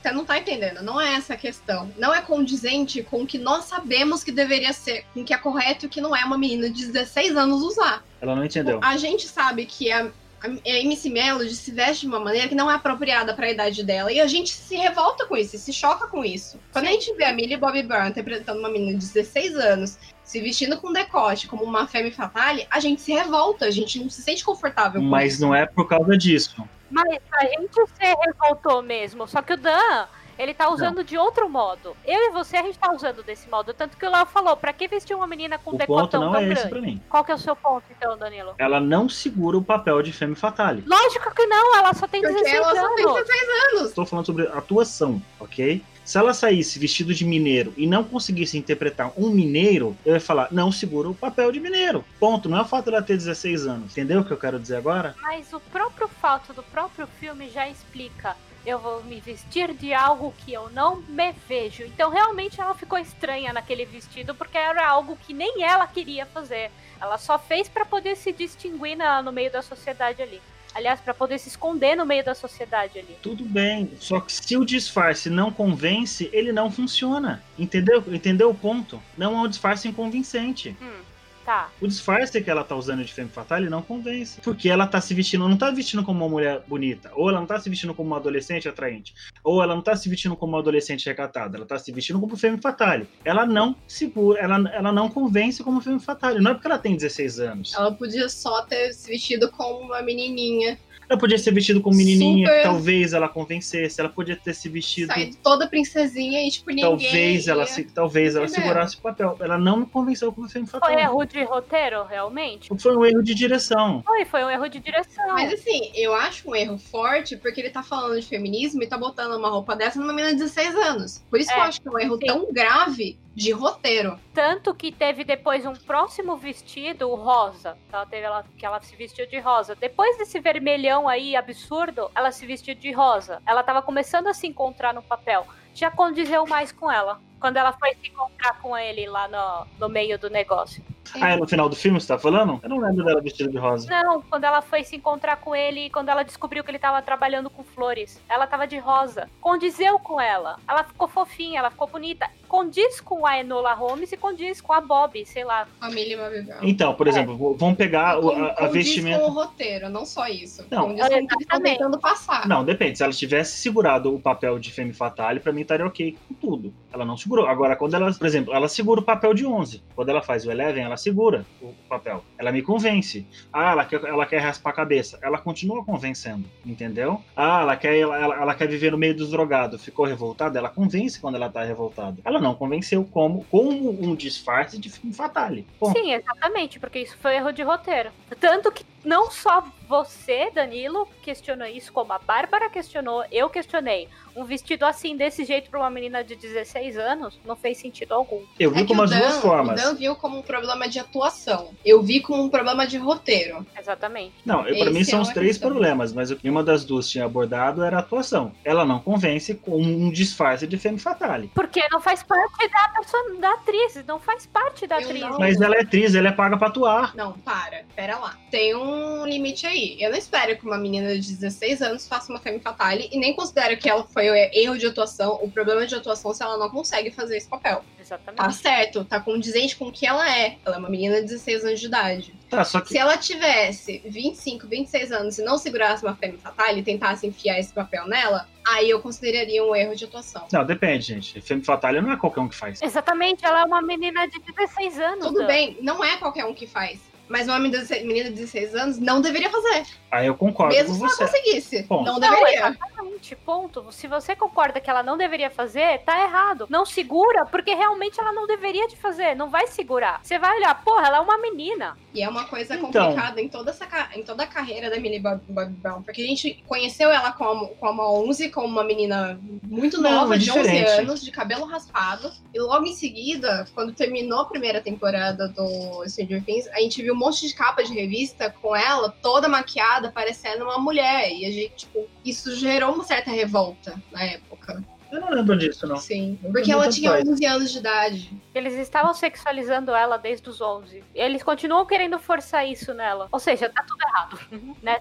Speaker 2: Você não tá entendendo, não é essa a questão. Não é condizente com o que nós sabemos que deveria ser, com o que é correto e o que não é uma menina de 16 anos usar.
Speaker 3: Ela não entendeu.
Speaker 2: A gente sabe que a MC Melody se veste de uma maneira que não é apropriada pra idade dela. E a gente se revolta com isso, e se choca com isso. Quando a gente vê a Millie Bobby Brown interpretando uma menina de 16 anos, se vestindo com decote, como uma femme fatale, a gente se revolta, a gente não se sente confortável com
Speaker 3: Mas
Speaker 2: isso.
Speaker 3: não é por causa disso.
Speaker 1: Mas a gente se revoltou mesmo. Só que o Dan, ele tá usando de outro modo. Eu e você, a gente tá usando desse modo. Tanto que o Léo falou, pra que vestir uma menina com
Speaker 3: O ponto
Speaker 1: decotão
Speaker 3: não
Speaker 1: tão
Speaker 3: é esse
Speaker 1: grande?
Speaker 3: pra mim.
Speaker 1: Qual que é o seu ponto, então, Danilo?
Speaker 3: Ela não segura o papel de femme fatale.
Speaker 1: Lógico que não, ela só tem
Speaker 2: Porque
Speaker 1: 16
Speaker 2: ela só tem
Speaker 1: anos.
Speaker 2: 16 anos.
Speaker 3: Estou falando sobre atuação, ok? Se ela saísse vestido de mineiro e não conseguisse interpretar um mineiro, eu ia falar, não segura o papel de mineiro. Ponto. Não é o fato dela ter 16 anos. Entendeu o que eu quero dizer agora?
Speaker 1: Mas o próprio fato do próprio filme já explica. Eu vou me vestir de algo que eu não me vejo. Então realmente ela ficou estranha naquele vestido porque era algo que nem ela queria fazer. Ela só fez pra poder se distinguir na- no meio da sociedade ali. Aliás, pra poder se esconder no meio da sociedade ali.
Speaker 3: Tudo bem. Só que se o disfarce não convence, ele não funciona. Entendeu? Entendeu o ponto? Não é um disfarce inconvincente.
Speaker 1: Hum, tá.
Speaker 3: O disfarce que ela tá usando de femme fatale não convence. Porque ela tá se vestindo, não tá vestindo como uma mulher bonita. Ou ela não tá se vestindo como uma adolescente atraente. Ou ela não tá se vestindo como uma adolescente recatada. Ela tá se vestindo como femme fatale. Ela não segura, ela, ela não convence como femme fatale. Não é porque ela tem 16 anos.
Speaker 2: Ela podia só ter se vestido como uma menininha,
Speaker 3: Ela podia ser vestido como menininha,
Speaker 2: Super.
Speaker 3: talvez ela convencesse. Ela podia ter se vestido.
Speaker 2: sair toda princesinha e, tipo, ninguém.
Speaker 3: Talvez ela, se, talvez ela segurasse o papel. Ela não me convenceu como femme
Speaker 1: Foi
Speaker 3: fatale.
Speaker 1: erro de roteiro, realmente?
Speaker 3: Foi um erro de direção.
Speaker 1: Foi, foi um erro de direção.
Speaker 2: Mas assim, eu acho um erro forte porque ele tá falando de feminismo e tá botando uma roupa dessa numa menina de 16 anos. Por isso que
Speaker 1: É,
Speaker 2: eu acho que é um erro
Speaker 1: sim.
Speaker 2: tão grave de roteiro.
Speaker 1: Tanto que teve depois um próximo vestido, o rosa. Que ela, teve, ela, que ela se vestiu de rosa. Depois desse vermelhão aí absurdo, ela se vestiu de rosa. Ela tava começando a se encontrar no papel. Já condizeu mais com ela. Quando ela foi se encontrar com ele lá no, no meio do negócio.
Speaker 3: Ah, é no final do filme você tá falando? Eu não lembro dela vestida de rosa.
Speaker 1: Não, quando ela foi se encontrar com ele, quando ela descobriu que ele tava trabalhando com flores, ela tava de rosa. Condizeu com ela. Ela ficou fofinha, ela ficou bonita. Condiz com a Enola Holmes e condiz com a Bob, sei lá.
Speaker 2: Família Babybel.
Speaker 3: Então, por exemplo, v- vamos pegar o- a, a
Speaker 2: Condiz
Speaker 3: vestimenta.
Speaker 2: com o roteiro, não só isso.
Speaker 3: Não.
Speaker 2: Condiz com o que
Speaker 1: Exatamente.
Speaker 2: tentando passar.
Speaker 3: Não, depende. Se ela tivesse segurado o papel de Femme Fatale, pra mim estaria ok com tudo. Ela não segurou. Agora, quando ela, por exemplo, ela segura o papel de 11. Quando ela faz o Eleven, ela segura o papel. Ela me convence. Ah, ela quer, ela quer raspar a cabeça. Ela continua convencendo, entendeu? Ah, ela quer, ela, ela- ela quer viver no meio dos drogados. Ficou revoltada? Ela convence quando ela tá revoltada. Ela não convenceu como, como um disfarce de Femme Fatale. Ponto.
Speaker 1: Sim, exatamente, porque isso foi erro de roteiro. Tanto que não só você, Danilo, questionou isso, como a Bárbara questionou, eu questionei. Um vestido assim, desse jeito, pra uma menina de 16 anos, não fez sentido algum.
Speaker 3: Eu vi
Speaker 2: É
Speaker 3: como as duas
Speaker 2: Dan-
Speaker 3: formas.
Speaker 2: O Dan viu como um problema de atuação. Eu vi como um problema de roteiro.
Speaker 1: Exatamente.
Speaker 3: Não, eu- pra mim são
Speaker 2: é
Speaker 3: os três
Speaker 2: questão.
Speaker 3: problemas, mas o que uma das duas tinha abordado era a atuação. Ela não convence com um disfarce de Femme Fatale.
Speaker 1: Porque não faz parte da, perso- da atriz, não faz parte da
Speaker 2: Eu
Speaker 1: atriz.
Speaker 2: não-
Speaker 3: Mas ela é atriz, ela é paga pra atuar.
Speaker 2: Não, para, pera lá. Tem um limite aí. Eu não espero que uma menina de 16 anos faça uma femme fatale e nem considero que ela foi erro de atuação, o problema de atuação se ela não consegue fazer esse papel.
Speaker 1: Exatamente.
Speaker 2: Tá certo, tá condizente com o que ela é. Ela é uma menina de 16 anos de idade.
Speaker 3: Tá, só que
Speaker 2: Se ela tivesse 25, 26 anos e não segurasse uma femme fatale e tentasse enfiar esse papel nela, aí eu consideraria um erro de atuação.
Speaker 3: Não, depende, gente. Femme Fatale não é qualquer um que faz.
Speaker 1: Exatamente, ela é uma menina de 16 anos.
Speaker 2: Tudo
Speaker 1: Dan.
Speaker 2: bem, não é qualquer um que faz. Mas uma menina de 16 menina de 16 anos não deveria fazer.
Speaker 3: Aí eu concordo
Speaker 2: Mesmo
Speaker 3: com
Speaker 2: se ela
Speaker 3: você.
Speaker 2: conseguisse.
Speaker 3: Ponto.
Speaker 2: Não
Speaker 1: Não,
Speaker 2: deveria.
Speaker 1: exatamente, ponto. Se você concorda que ela não deveria fazer, tá errado. Não segura, porque realmente ela não deveria de fazer. Não vai segurar. Você vai olhar, porra, ela é uma menina.
Speaker 2: E é uma coisa
Speaker 3: Então.
Speaker 2: complicada em toda, essa, em toda a carreira da Millie Bob, Bob Brown. Porque a gente conheceu ela como, como a 11, como uma menina muito
Speaker 3: Não,
Speaker 2: nova,
Speaker 3: é
Speaker 2: de 11
Speaker 3: diferente.
Speaker 2: anos, de cabelo raspado. E logo em seguida, quando terminou a primeira temporada do Stranger Things, a gente viu um monte de capa de revista com ela toda maquiada, parecendo uma mulher. E a gente, tipo, isso gerou uma certa revolta na época.
Speaker 3: Eu não lembro disso, não.
Speaker 2: Sim.
Speaker 3: Eu
Speaker 2: Porque ela tinha
Speaker 3: faz.
Speaker 2: 11 anos de idade.
Speaker 1: Eles estavam sexualizando ela desde os 11. Eles continuam querendo forçar isso nela. Ou seja, tá tudo errado. né?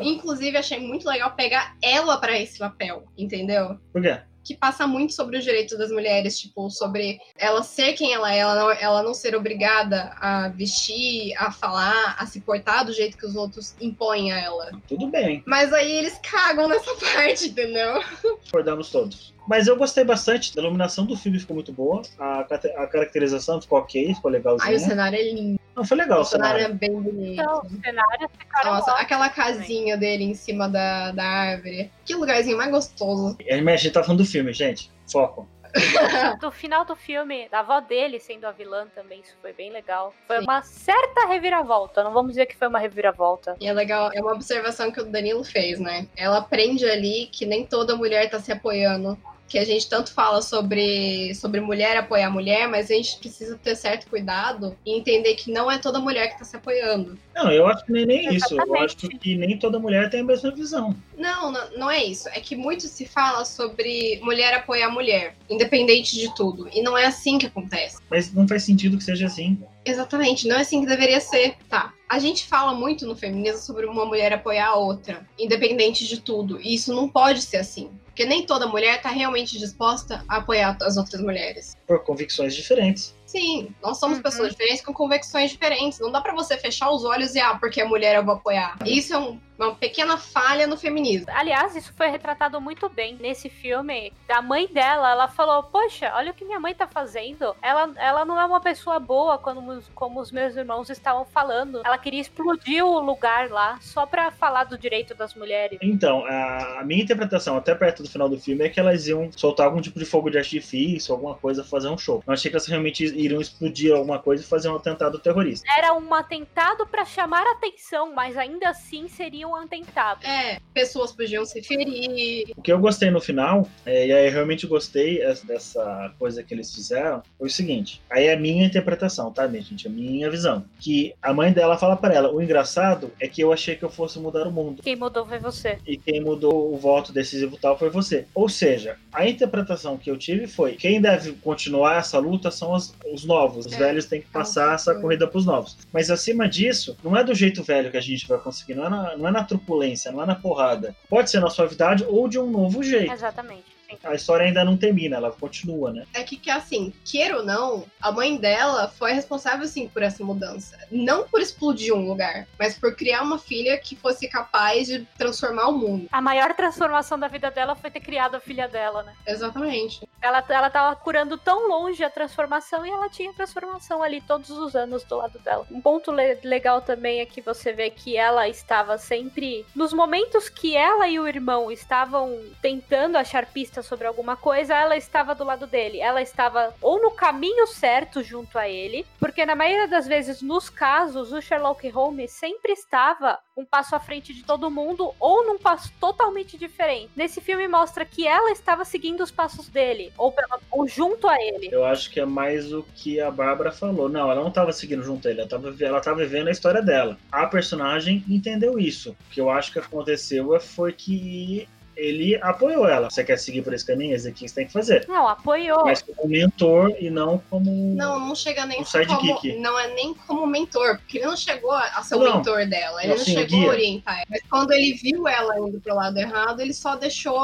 Speaker 2: Inclusive, achei muito legal pegar ela pra esse papel, entendeu?
Speaker 3: Por quê?
Speaker 2: Que passa muito sobre os direitos das mulheres, tipo, sobre ela ser quem ela é, ela não, ela não ser obrigada a vestir, a falar, a se portar do jeito que os outros impõem a ela.
Speaker 3: Tudo bem,
Speaker 2: Mas aí eles cagam nessa parte, entendeu?
Speaker 3: concordamos todos. Mas eu gostei bastante, a iluminação do filme ficou muito boa, a, a caracterização ficou ok, ficou legalzinha.
Speaker 2: Aí o cenário é lindo,
Speaker 3: Não, foi legal
Speaker 2: o
Speaker 3: o
Speaker 2: cenário
Speaker 3: cenário.
Speaker 2: é bem bonito.
Speaker 1: Então, cenários ficaram
Speaker 2: Nossa, aquela
Speaker 1: também.
Speaker 2: casinha dele em cima da, da árvore. Que lugarzinho mais gostoso.
Speaker 3: A gente tá falando do filme, gente. Foco.
Speaker 1: Do final do filme, da avó dele sendo a vilã também, isso foi bem legal. Foi
Speaker 2: Sim.
Speaker 1: uma certa reviravolta. Não vamos dizer que foi uma reviravolta.
Speaker 2: E é legal, é uma observação que o Danilo fez, né? Ela aprende ali que nem toda mulher tá se apoiando. Que a gente tanto fala sobre, sobre mulher apoiar mulher, mas a gente precisa ter certo cuidado e entender que não é toda mulher que tá se apoiando.
Speaker 3: Não, eu acho que nem, nem isso. Eu acho que nem toda mulher tem a mesma visão.
Speaker 2: Não, não, não é isso. É que muito se fala sobre mulher apoiar mulher, independente de tudo. E não é assim que acontece.
Speaker 3: Mas não faz sentido que seja assim.
Speaker 2: Exatamente, não é assim que deveria ser. Tá. A gente fala muito no feminismo sobre uma mulher apoiar a outra, independente de tudo. E isso não pode ser assim. Porque nem toda mulher tá realmente disposta a apoiar as outras mulheres.
Speaker 3: Por convicções diferentes.
Speaker 2: Sim, nós somos
Speaker 1: Uhum.
Speaker 2: pessoas diferentes com convicções diferentes. Não dá pra você fechar os olhos e, ah, porque é mulher eu vou apoiar. Isso é um- uma pequena falha no feminismo.
Speaker 1: Aliás, isso foi retratado muito bem nesse filme. A mãe dela, ela falou: Poxa, olha o que minha mãe tá fazendo. Ela, ela não é uma pessoa boa, como, os- como os meus irmãos estavam falando. Ela queria explodir o lugar lá só pra falar do direito das mulheres.
Speaker 3: Então, a, minha interpretação, até perto do final do filme, é que elas iam soltar algum tipo de fogo de artifício, alguma coisa, fazer um show. Eu achei que elas realmente iriam explodir alguma coisa e fazer um atentado terrorista.
Speaker 1: Era um atentado pra chamar atenção, mas ainda assim seria um atentado.
Speaker 2: É, pessoas podiam se ferir.
Speaker 3: O que eu gostei no final, é, e aí eu realmente gostei es- dessa coisa que eles fizeram, foi o seguinte. Aí é a minha interpretação, tá, minha gente? A minha visão. Que a mãe dela fala pra ela: o engraçado é que eu achei que eu fosse mudar o mundo.
Speaker 1: Quem mudou foi você.
Speaker 3: E quem mudou o voto decisivo tal foi você. Ou seja, a interpretação que eu tive foi: quem deve continuar essa luta são os, os novos. Os
Speaker 2: É,
Speaker 3: velhos têm que passar essa
Speaker 2: sim.
Speaker 3: corrida pros novos. Mas acima disso, não é do jeito velho que a gente vai conseguir, não é na, não é na truculência, não é na porrada. Pode ser na suavidade ou de um novo jeito.
Speaker 1: Exatamente.
Speaker 3: A história ainda não termina, ela continua, né?
Speaker 2: É que, que assim, queira ou não, a mãe dela foi responsável sim por essa mudança. Não por explodir um lugar, mas por criar uma filha que fosse capaz de transformar o mundo.
Speaker 1: A maior transformação da vida dela foi ter criado a filha dela, né?
Speaker 2: Exatamente.
Speaker 1: Ela, ela tava curando tão longe a transformação e ela tinha transformação ali todos os anos do lado dela. Um ponto le- legal também é que você vê que ela estava sempre. Nos momentos que ela e o irmão estavam tentando achar pistas sobre alguma coisa, ela estava do lado dele. Ela estava ou no caminho certo junto a ele, porque na maioria das vezes, nos casos, o Sherlock Holmes sempre estava um passo à frente de todo mundo ou num passo totalmente diferente. Nesse filme mostra que ela estava seguindo os passos dele, ou, pela- ou junto a ele.
Speaker 3: Eu acho que é mais o que a Bárbara falou. Não, ela não tava seguindo junto a ele, ela tava, ela tava vivendo a história dela. A personagem entendeu isso. O que eu acho que aconteceu é- foi que ele apoiou ela. Você quer seguir por esse caminho? Esse aqui você tem que fazer.
Speaker 1: Não, apoiou.
Speaker 3: Mas como mentor e não como.
Speaker 2: Não, não chega nem
Speaker 3: Um sidekick.
Speaker 2: como. Não é nem como mentor, porque ele não chegou a ser o
Speaker 3: Não.
Speaker 2: mentor dela. Ele não
Speaker 3: Assim,
Speaker 2: chegou
Speaker 3: guia.
Speaker 2: a orientar ela. Mas quando ele viu ela indo pro lado errado, ele só deixou,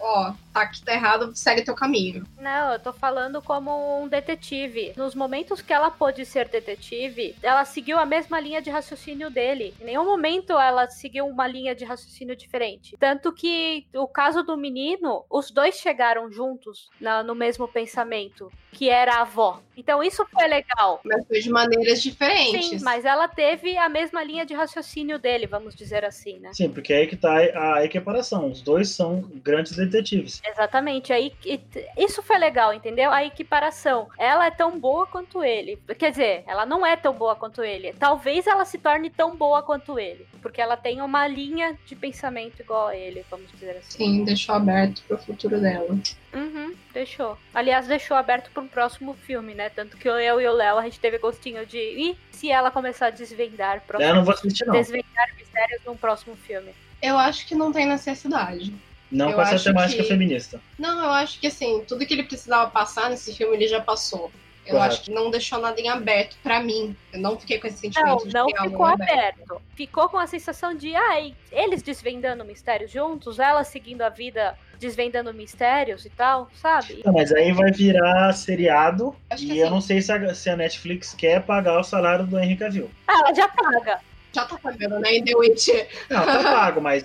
Speaker 2: ó, tá aqui tá errado, segue teu caminho.
Speaker 1: Não, eu tô falando como um detetive. Nos momentos que ela pôde ser detetive, ela seguiu a mesma linha de raciocínio dele. Em nenhum momento ela seguiu uma linha de raciocínio diferente. Tanto que o caso do menino, os dois chegaram juntos na- no mesmo pensamento, que era a avó. Então isso foi legal.
Speaker 2: Mas foi de maneiras diferentes.
Speaker 1: Sim, mas ela teve a mesma linha de raciocínio dele, vamos dizer assim, né?
Speaker 3: Sim, porque é aí que tá a equiparação. Os dois são grandes detetives.
Speaker 1: Exatamente, aí que- isso foi legal, entendeu? A equiparação. Ela é tão boa quanto ele. Quer dizer, ela não é tão boa quanto ele. Talvez ela se torne tão boa quanto ele, porque ela tem uma linha de pensamento igual a ele, vamos dizer assim.
Speaker 2: Sim, deixou aberto pro futuro dela.
Speaker 1: Uhum, deixou. Aliás, deixou aberto para um próximo filme, né? Tanto que eu e o Léo a gente teve gostinho de e se ela começar a desvendar, pro...
Speaker 3: Eu não vou assistir, não.
Speaker 1: desvendar mistérios num próximo filme.
Speaker 2: Eu acho que não tem necessidade.
Speaker 3: Não
Speaker 2: Eu
Speaker 3: com essa temática
Speaker 2: que-
Speaker 3: feminista.
Speaker 2: Não, eu acho que assim, tudo que ele precisava passar nesse filme ele já passou. Eu
Speaker 3: Correto.
Speaker 2: acho que não deixou nada em aberto pra mim. Eu não fiquei com esse sentimento
Speaker 1: Não,
Speaker 2: de
Speaker 1: não ficou
Speaker 2: aberto.
Speaker 1: aberto. Ficou com a sensação de, ai, eles desvendando mistérios juntos, ela seguindo a vida desvendando mistérios e tal, sabe?
Speaker 3: Não, mas aí vai virar seriado
Speaker 2: Acho
Speaker 3: e eu
Speaker 2: assim-
Speaker 3: não sei se a, se a Netflix quer pagar o salário do Henry Cavill.
Speaker 1: Ah, ela já paga.
Speaker 2: Já tá pagando, né? Em The Witcher.
Speaker 3: Não, tá pago, mas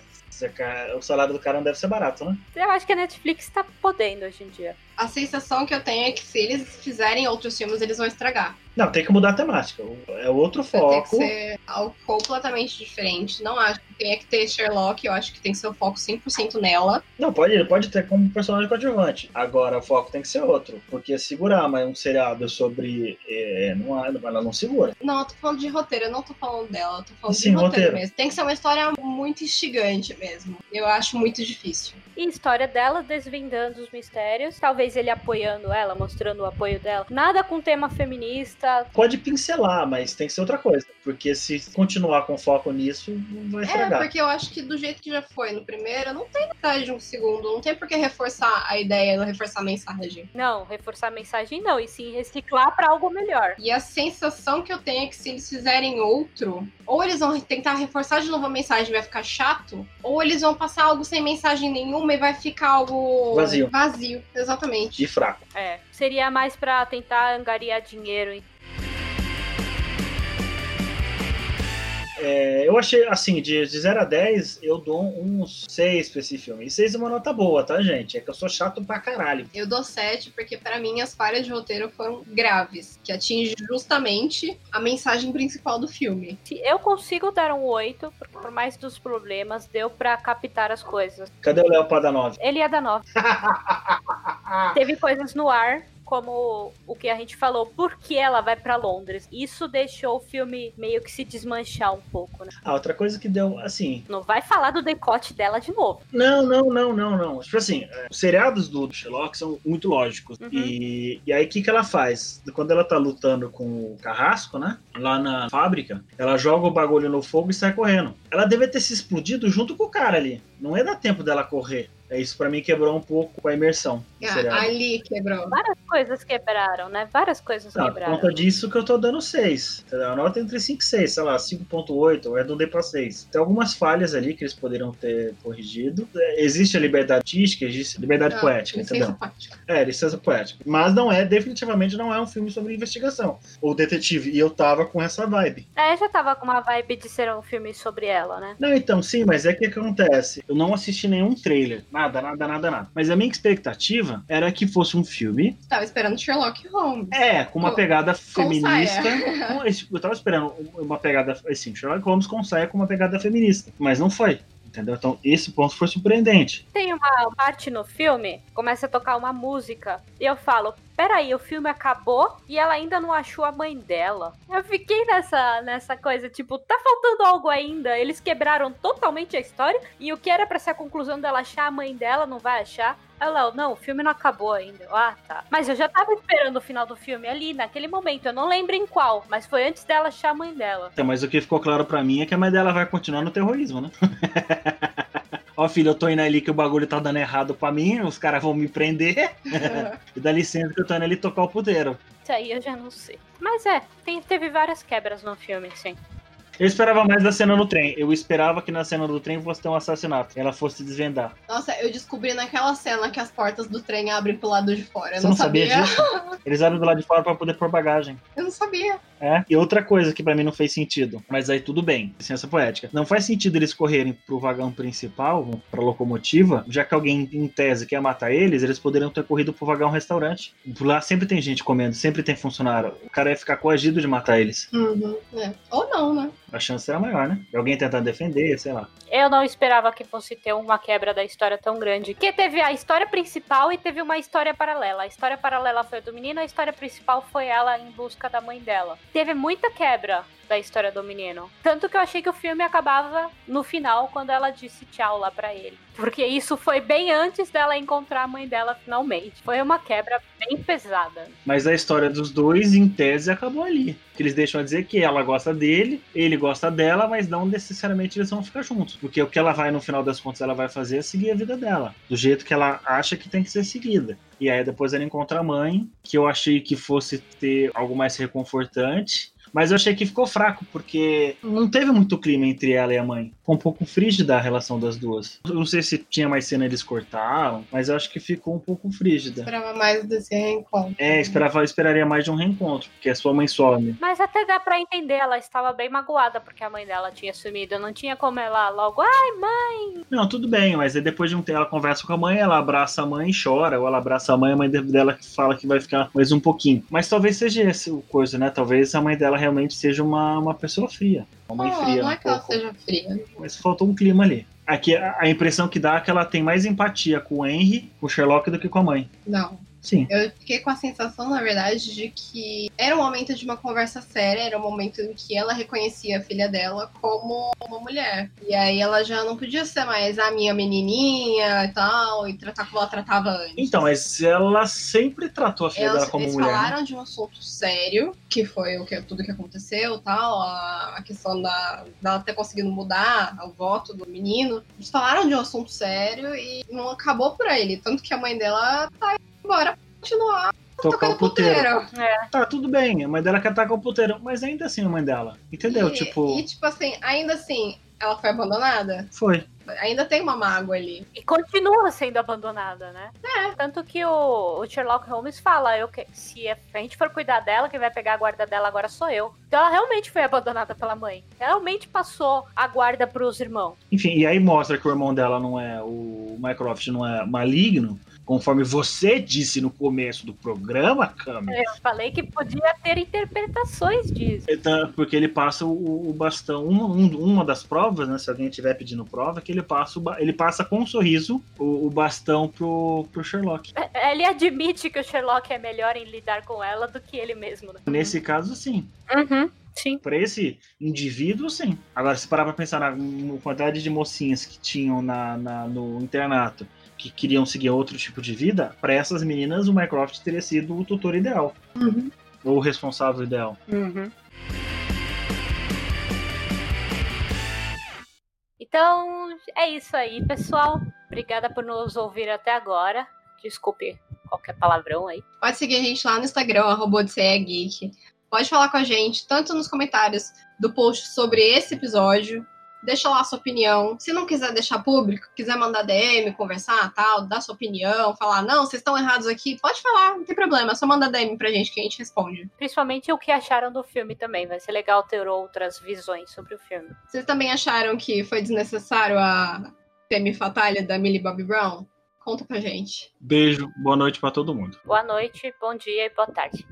Speaker 3: ca- o salário do cara não deve ser barato, né?
Speaker 1: Eu acho que a Netflix tá podendo hoje em dia.
Speaker 2: A sensação que eu tenho é que se eles fizerem outros filmes, eles vão estragar.
Speaker 3: Não, tem que mudar a temática. É outro
Speaker 2: Vai ter que
Speaker 3: foco.
Speaker 2: ser algo completamente diferente. Não acho que tenha que ter Sherlock, eu acho que tem que ser o foco 100% nela.
Speaker 3: Não, pode, ele pode ter como personagem coadjuvante. Agora, o foco tem que ser outro. Porque segurar mas um seriado sobre. É, não, há- ela não segura.
Speaker 2: Não, eu tô falando de roteiro, eu não tô falando dela, eu tô falando
Speaker 3: Sim,
Speaker 2: de roteiro,
Speaker 3: roteiro.
Speaker 2: mesmo. Tem que ser uma história muito instigante mesmo. Eu acho muito difícil.
Speaker 1: E história dela desvendando os mistérios, talvez ele apoiando ela, mostrando o apoio dela. Nada com tema feminista.
Speaker 3: Pode pincelar, mas tem que ser outra coisa. Porque se continuar com foco nisso, vai
Speaker 2: É,
Speaker 3: estragar.
Speaker 2: porque eu acho que do jeito que já foi no primeiro, não tem necessidade de um segundo, não tem por que reforçar a ideia, reforçar a mensagem.
Speaker 1: Não, reforçar a mensagem não, e sim reciclar pra algo melhor.
Speaker 2: E a sensação que eu tenho é que se eles fizerem outro, ou eles vão tentar reforçar de novo a mensagem e vai ficar chato, ou eles vão passar algo sem mensagem nenhuma e vai ficar algo
Speaker 3: Vazio.
Speaker 2: Vazio, exatamente.
Speaker 3: E fraco.
Speaker 1: É, seria mais pra tentar angariar dinheiro.
Speaker 3: É, eu achei, assim, de, de 0 a 10, eu dou uns 6 pra esse filme. E 6 é uma nota boa, tá, gente? É que eu sou chato pra caralho.
Speaker 2: Eu dou 7 porque para mim as falhas de roteiro foram graves, que atinge justamente a mensagem principal do filme.
Speaker 1: Se eu consigo dar um 8, porque por mais dos problemas, deu pra captar as coisas.
Speaker 3: Cadê o Léo pra dar 9?
Speaker 1: Ele ia dar 9. Teve coisas no ar, como o que a gente falou, por que ela vai pra Londres. Isso deixou o filme meio que se desmanchar um pouco, né?
Speaker 3: Ah, outra coisa que deu, assim.
Speaker 1: Não vai falar do decote dela de novo.
Speaker 3: Não, não, não, não, não. Tipo assim, é, os seriados do Sherlock são muito lógicos.
Speaker 1: Uhum.
Speaker 3: E, e aí, o que, que ela faz? Quando ela tá lutando com o carrasco, né? Lá na fábrica, ela joga o bagulho no fogo e sai correndo. Ela deve ter se explodido junto com o cara ali. Não ia dar tempo dela correr. É isso pra mim quebrou um pouco a imersão do
Speaker 2: Ah, ali quebrou.
Speaker 1: Várias coisas quebraram, né? Várias coisas
Speaker 3: por
Speaker 1: quebraram.
Speaker 3: conta disso que eu tô dando 6. entendeu? A nota entre 5 e 6, sei lá, 5.8, eu arredondei pra 6. Tem algumas falhas ali que eles poderiam ter corrigido. É, Existe a liberdade artística, existe a liberdade
Speaker 2: Ah,
Speaker 3: poética,
Speaker 2: licença
Speaker 3: entendeu?
Speaker 2: poética.
Speaker 3: É, licença poética. Mas não é, definitivamente não é um filme sobre investigação. Ou detetive. E eu tava com essa vibe.
Speaker 1: É, já tava com uma vibe de ser um filme sobre ela, né?
Speaker 3: Não, então, sim, mas é que acontece. Eu não assisti nenhum trailer. Nada, nada, nada, nada. Mas a minha expectativa era que fosse um filme
Speaker 2: Tava esperando Sherlock Holmes.
Speaker 3: É, com uma
Speaker 2: Com-
Speaker 3: pegada feminista. Com eu tava esperando uma pegada, assim, Sherlock Holmes com saia com uma pegada feminista. Mas não foi. Entendeu? Então, esse ponto foi surpreendente.
Speaker 1: Tem uma parte no filme, começa a tocar uma música, e eu falo, peraí, o filme acabou e ela ainda não achou a mãe dela. Eu fiquei nessa, nessa coisa, tipo, tá faltando algo ainda. Eles quebraram totalmente a história, e o que era pra ser a conclusão dela achar a mãe dela, não vai achar. Aí Léo, não, o filme não acabou ainda. Eu, Ah, tá. Mas eu já tava esperando o final do filme ali, naquele momento. Eu não lembro em qual, mas foi antes dela achar a mãe dela.
Speaker 3: Então, mas o que ficou claro pra mim é que a mãe dela vai continuar no terrorismo, né? Ó, filho, eu tô indo ali que o bagulho tá dando errado pra mim, os caras vão me prender. e dá licença que eu tô indo ali tocar o puteiro.
Speaker 1: Isso aí eu já não sei. Mas é, tem- teve várias quebras no filme, sim.
Speaker 3: Eu esperava mais da cena no trem. Eu esperava que na cena do trem fosse ter um assassinato. Ela fosse desvendar.
Speaker 2: Nossa, eu descobri naquela cena que as portas do trem abrem pro lado de fora. Eu
Speaker 3: Você não sabia
Speaker 2: sabia.
Speaker 3: disso? Eles abrem do lado de fora pra poder pôr bagagem.
Speaker 2: Eu não sabia.
Speaker 3: É. E outra coisa que pra mim não fez sentido, mas aí tudo bem, licença poética. Não faz sentido eles correrem pro vagão principal, pra locomotiva, já que alguém em tese quer matar eles, eles poderiam ter corrido pro vagão restaurante. Lá sempre tem gente comendo, sempre tem funcionário. O cara ia ficar coagido de matar eles.
Speaker 2: Uhum, é. Ou não, né?
Speaker 3: A chance era maior, né? Alguém tentando defender, sei lá.
Speaker 1: Eu não esperava que fosse ter uma quebra da história tão grande. Porque teve a história principal e teve uma história paralela. A história paralela foi a do menino, a história principal foi ela em busca da mãe dela. Teve muita quebra da história do menino. Tanto que eu achei que o filme acabava no final, quando ela disse tchau lá pra ele. Porque isso foi bem antes dela encontrar a mãe dela finalmente. Foi uma quebra bem pesada.
Speaker 3: Mas a história dos dois, em tese, acabou ali. Eles deixam a dizer que ela gosta dele, ele gosta dela, mas não necessariamente eles vão ficar juntos. Porque o que ela vai, no final das contas, ela vai fazer é seguir a vida dela. Do jeito que ela acha que tem que ser seguida. E aí depois ela encontra a mãe, que eu achei que fosse ter algo mais reconfortante. Mas eu achei que ficou fraco, porque não teve muito clima entre ela e a mãe. Ficou um pouco frígida a relação das duas. Eu não sei se tinha mais cena eles cortaram, mas eu acho que ficou um pouco frígida.
Speaker 2: Esperava mais desse reencontro.
Speaker 3: É, esperava, esperaria mais de um reencontro, porque a sua mãe some.
Speaker 1: Mas até dá pra entender, ela estava bem magoada porque a mãe dela tinha sumido. Não tinha como ela logo, ai mãe.
Speaker 3: Não, tudo bem, mas aí depois de um tempo ela conversa com a mãe, ela abraça a mãe e chora, ou ela abraça a mãe, a mãe dela que fala que vai ficar mais um pouquinho. Mas talvez seja esse o coisa, né? Talvez a mãe dela realmente seja uma, uma pessoa fria. Uma mãe
Speaker 2: Não,
Speaker 3: fria,
Speaker 2: não é
Speaker 3: um
Speaker 2: que ela
Speaker 3: pouco.
Speaker 2: seja fria.
Speaker 3: Mas faltou um clima ali. Aqui a, impressão que dá é que ela tem mais empatia com o Henry, com o Sherlock, do que com a mãe.
Speaker 2: Não.
Speaker 3: Sim.
Speaker 2: Eu fiquei com a sensação, na verdade, de que era um momento de uma conversa séria, era um momento em que ela reconhecia a filha dela como uma mulher. E aí ela já não podia ser mais a minha menininha e tal, e tratar como ela tratava antes.
Speaker 3: Então, mas ela sempre tratou a filha
Speaker 2: Elas,
Speaker 3: dela como
Speaker 2: eles
Speaker 3: mulher. né?
Speaker 2: falaram de um assunto sério, que foi o que, tudo que aconteceu tal, a, a questão da, dela ter conseguido mudar o voto do menino. Eles falaram de um assunto sério e não acabou por ele. Tanto que a mãe dela tá embora pra continuar
Speaker 3: Tocar
Speaker 2: tocando
Speaker 3: o puteiro.
Speaker 2: puteiro.
Speaker 3: Tá, tudo bem, a mãe dela quer tacar o puteiro, mas ainda assim a mãe dela. Entendeu?
Speaker 2: E,
Speaker 3: tipo,
Speaker 2: e, tipo assim, ainda assim, ela foi abandonada.
Speaker 3: foi.
Speaker 2: Ainda tem uma mágoa ali.
Speaker 1: E continua sendo abandonada, né? É. Tanto que o, o Sherlock Holmes fala, eu que, se a gente for cuidar dela, quem vai pegar a guarda dela agora sou eu. Então ela realmente foi abandonada pela mãe. Realmente passou a guarda pros irmãos.
Speaker 3: Enfim, e aí mostra que o irmão dela não é. O Mycroft não é maligno, conforme você disse no começo do programa, Cami.
Speaker 1: Eu falei que podia ter interpretações disso.
Speaker 3: Então, Porque ele passa o, o bastão. Um, um- uma das provas, né? Se alguém estiver pedindo prova, é que ele passa, o ele passa com um sorriso o, o bastão pro, pro Sherlock.
Speaker 1: É, Ele admite que o Sherlock é melhor em lidar com ela do que ele mesmo. Né?
Speaker 3: Nesse caso, sim.
Speaker 1: Uhum. Sim.
Speaker 3: Para esse indivíduo, sim. Agora, se parar pra pensar na, na quantidade de mocinhas que tinham na, na- no internato que queriam seguir outro tipo de vida, para essas meninas o Mycroft teria sido o tutor ideal. Ou o responsável ideal.
Speaker 1: Uhum. Então, é isso aí, pessoal. Obrigada por nos ouvir até agora. Desculpe qualquer palavrão aí.
Speaker 2: Pode seguir a gente lá no Instagram, arroba. Pode falar com a gente, tanto nos comentários do post sobre esse episódio. Deixa lá a sua opinião. Se não quiser deixar público, quiser mandar DM, conversar, tal, dar sua opinião, falar, não, vocês estão errados aqui, pode falar, não tem problema. É só mandar DM pra gente que a gente responde.
Speaker 1: Principalmente o que acharam do filme também. Vai ser legal ter outras visões sobre o filme.
Speaker 2: Vocês também acharam que foi desnecessário a Femme Fatale da Millie Bobby Brown? Conta pra gente.
Speaker 3: Beijo, boa noite para todo mundo.
Speaker 1: Boa noite, bom dia e boa tarde.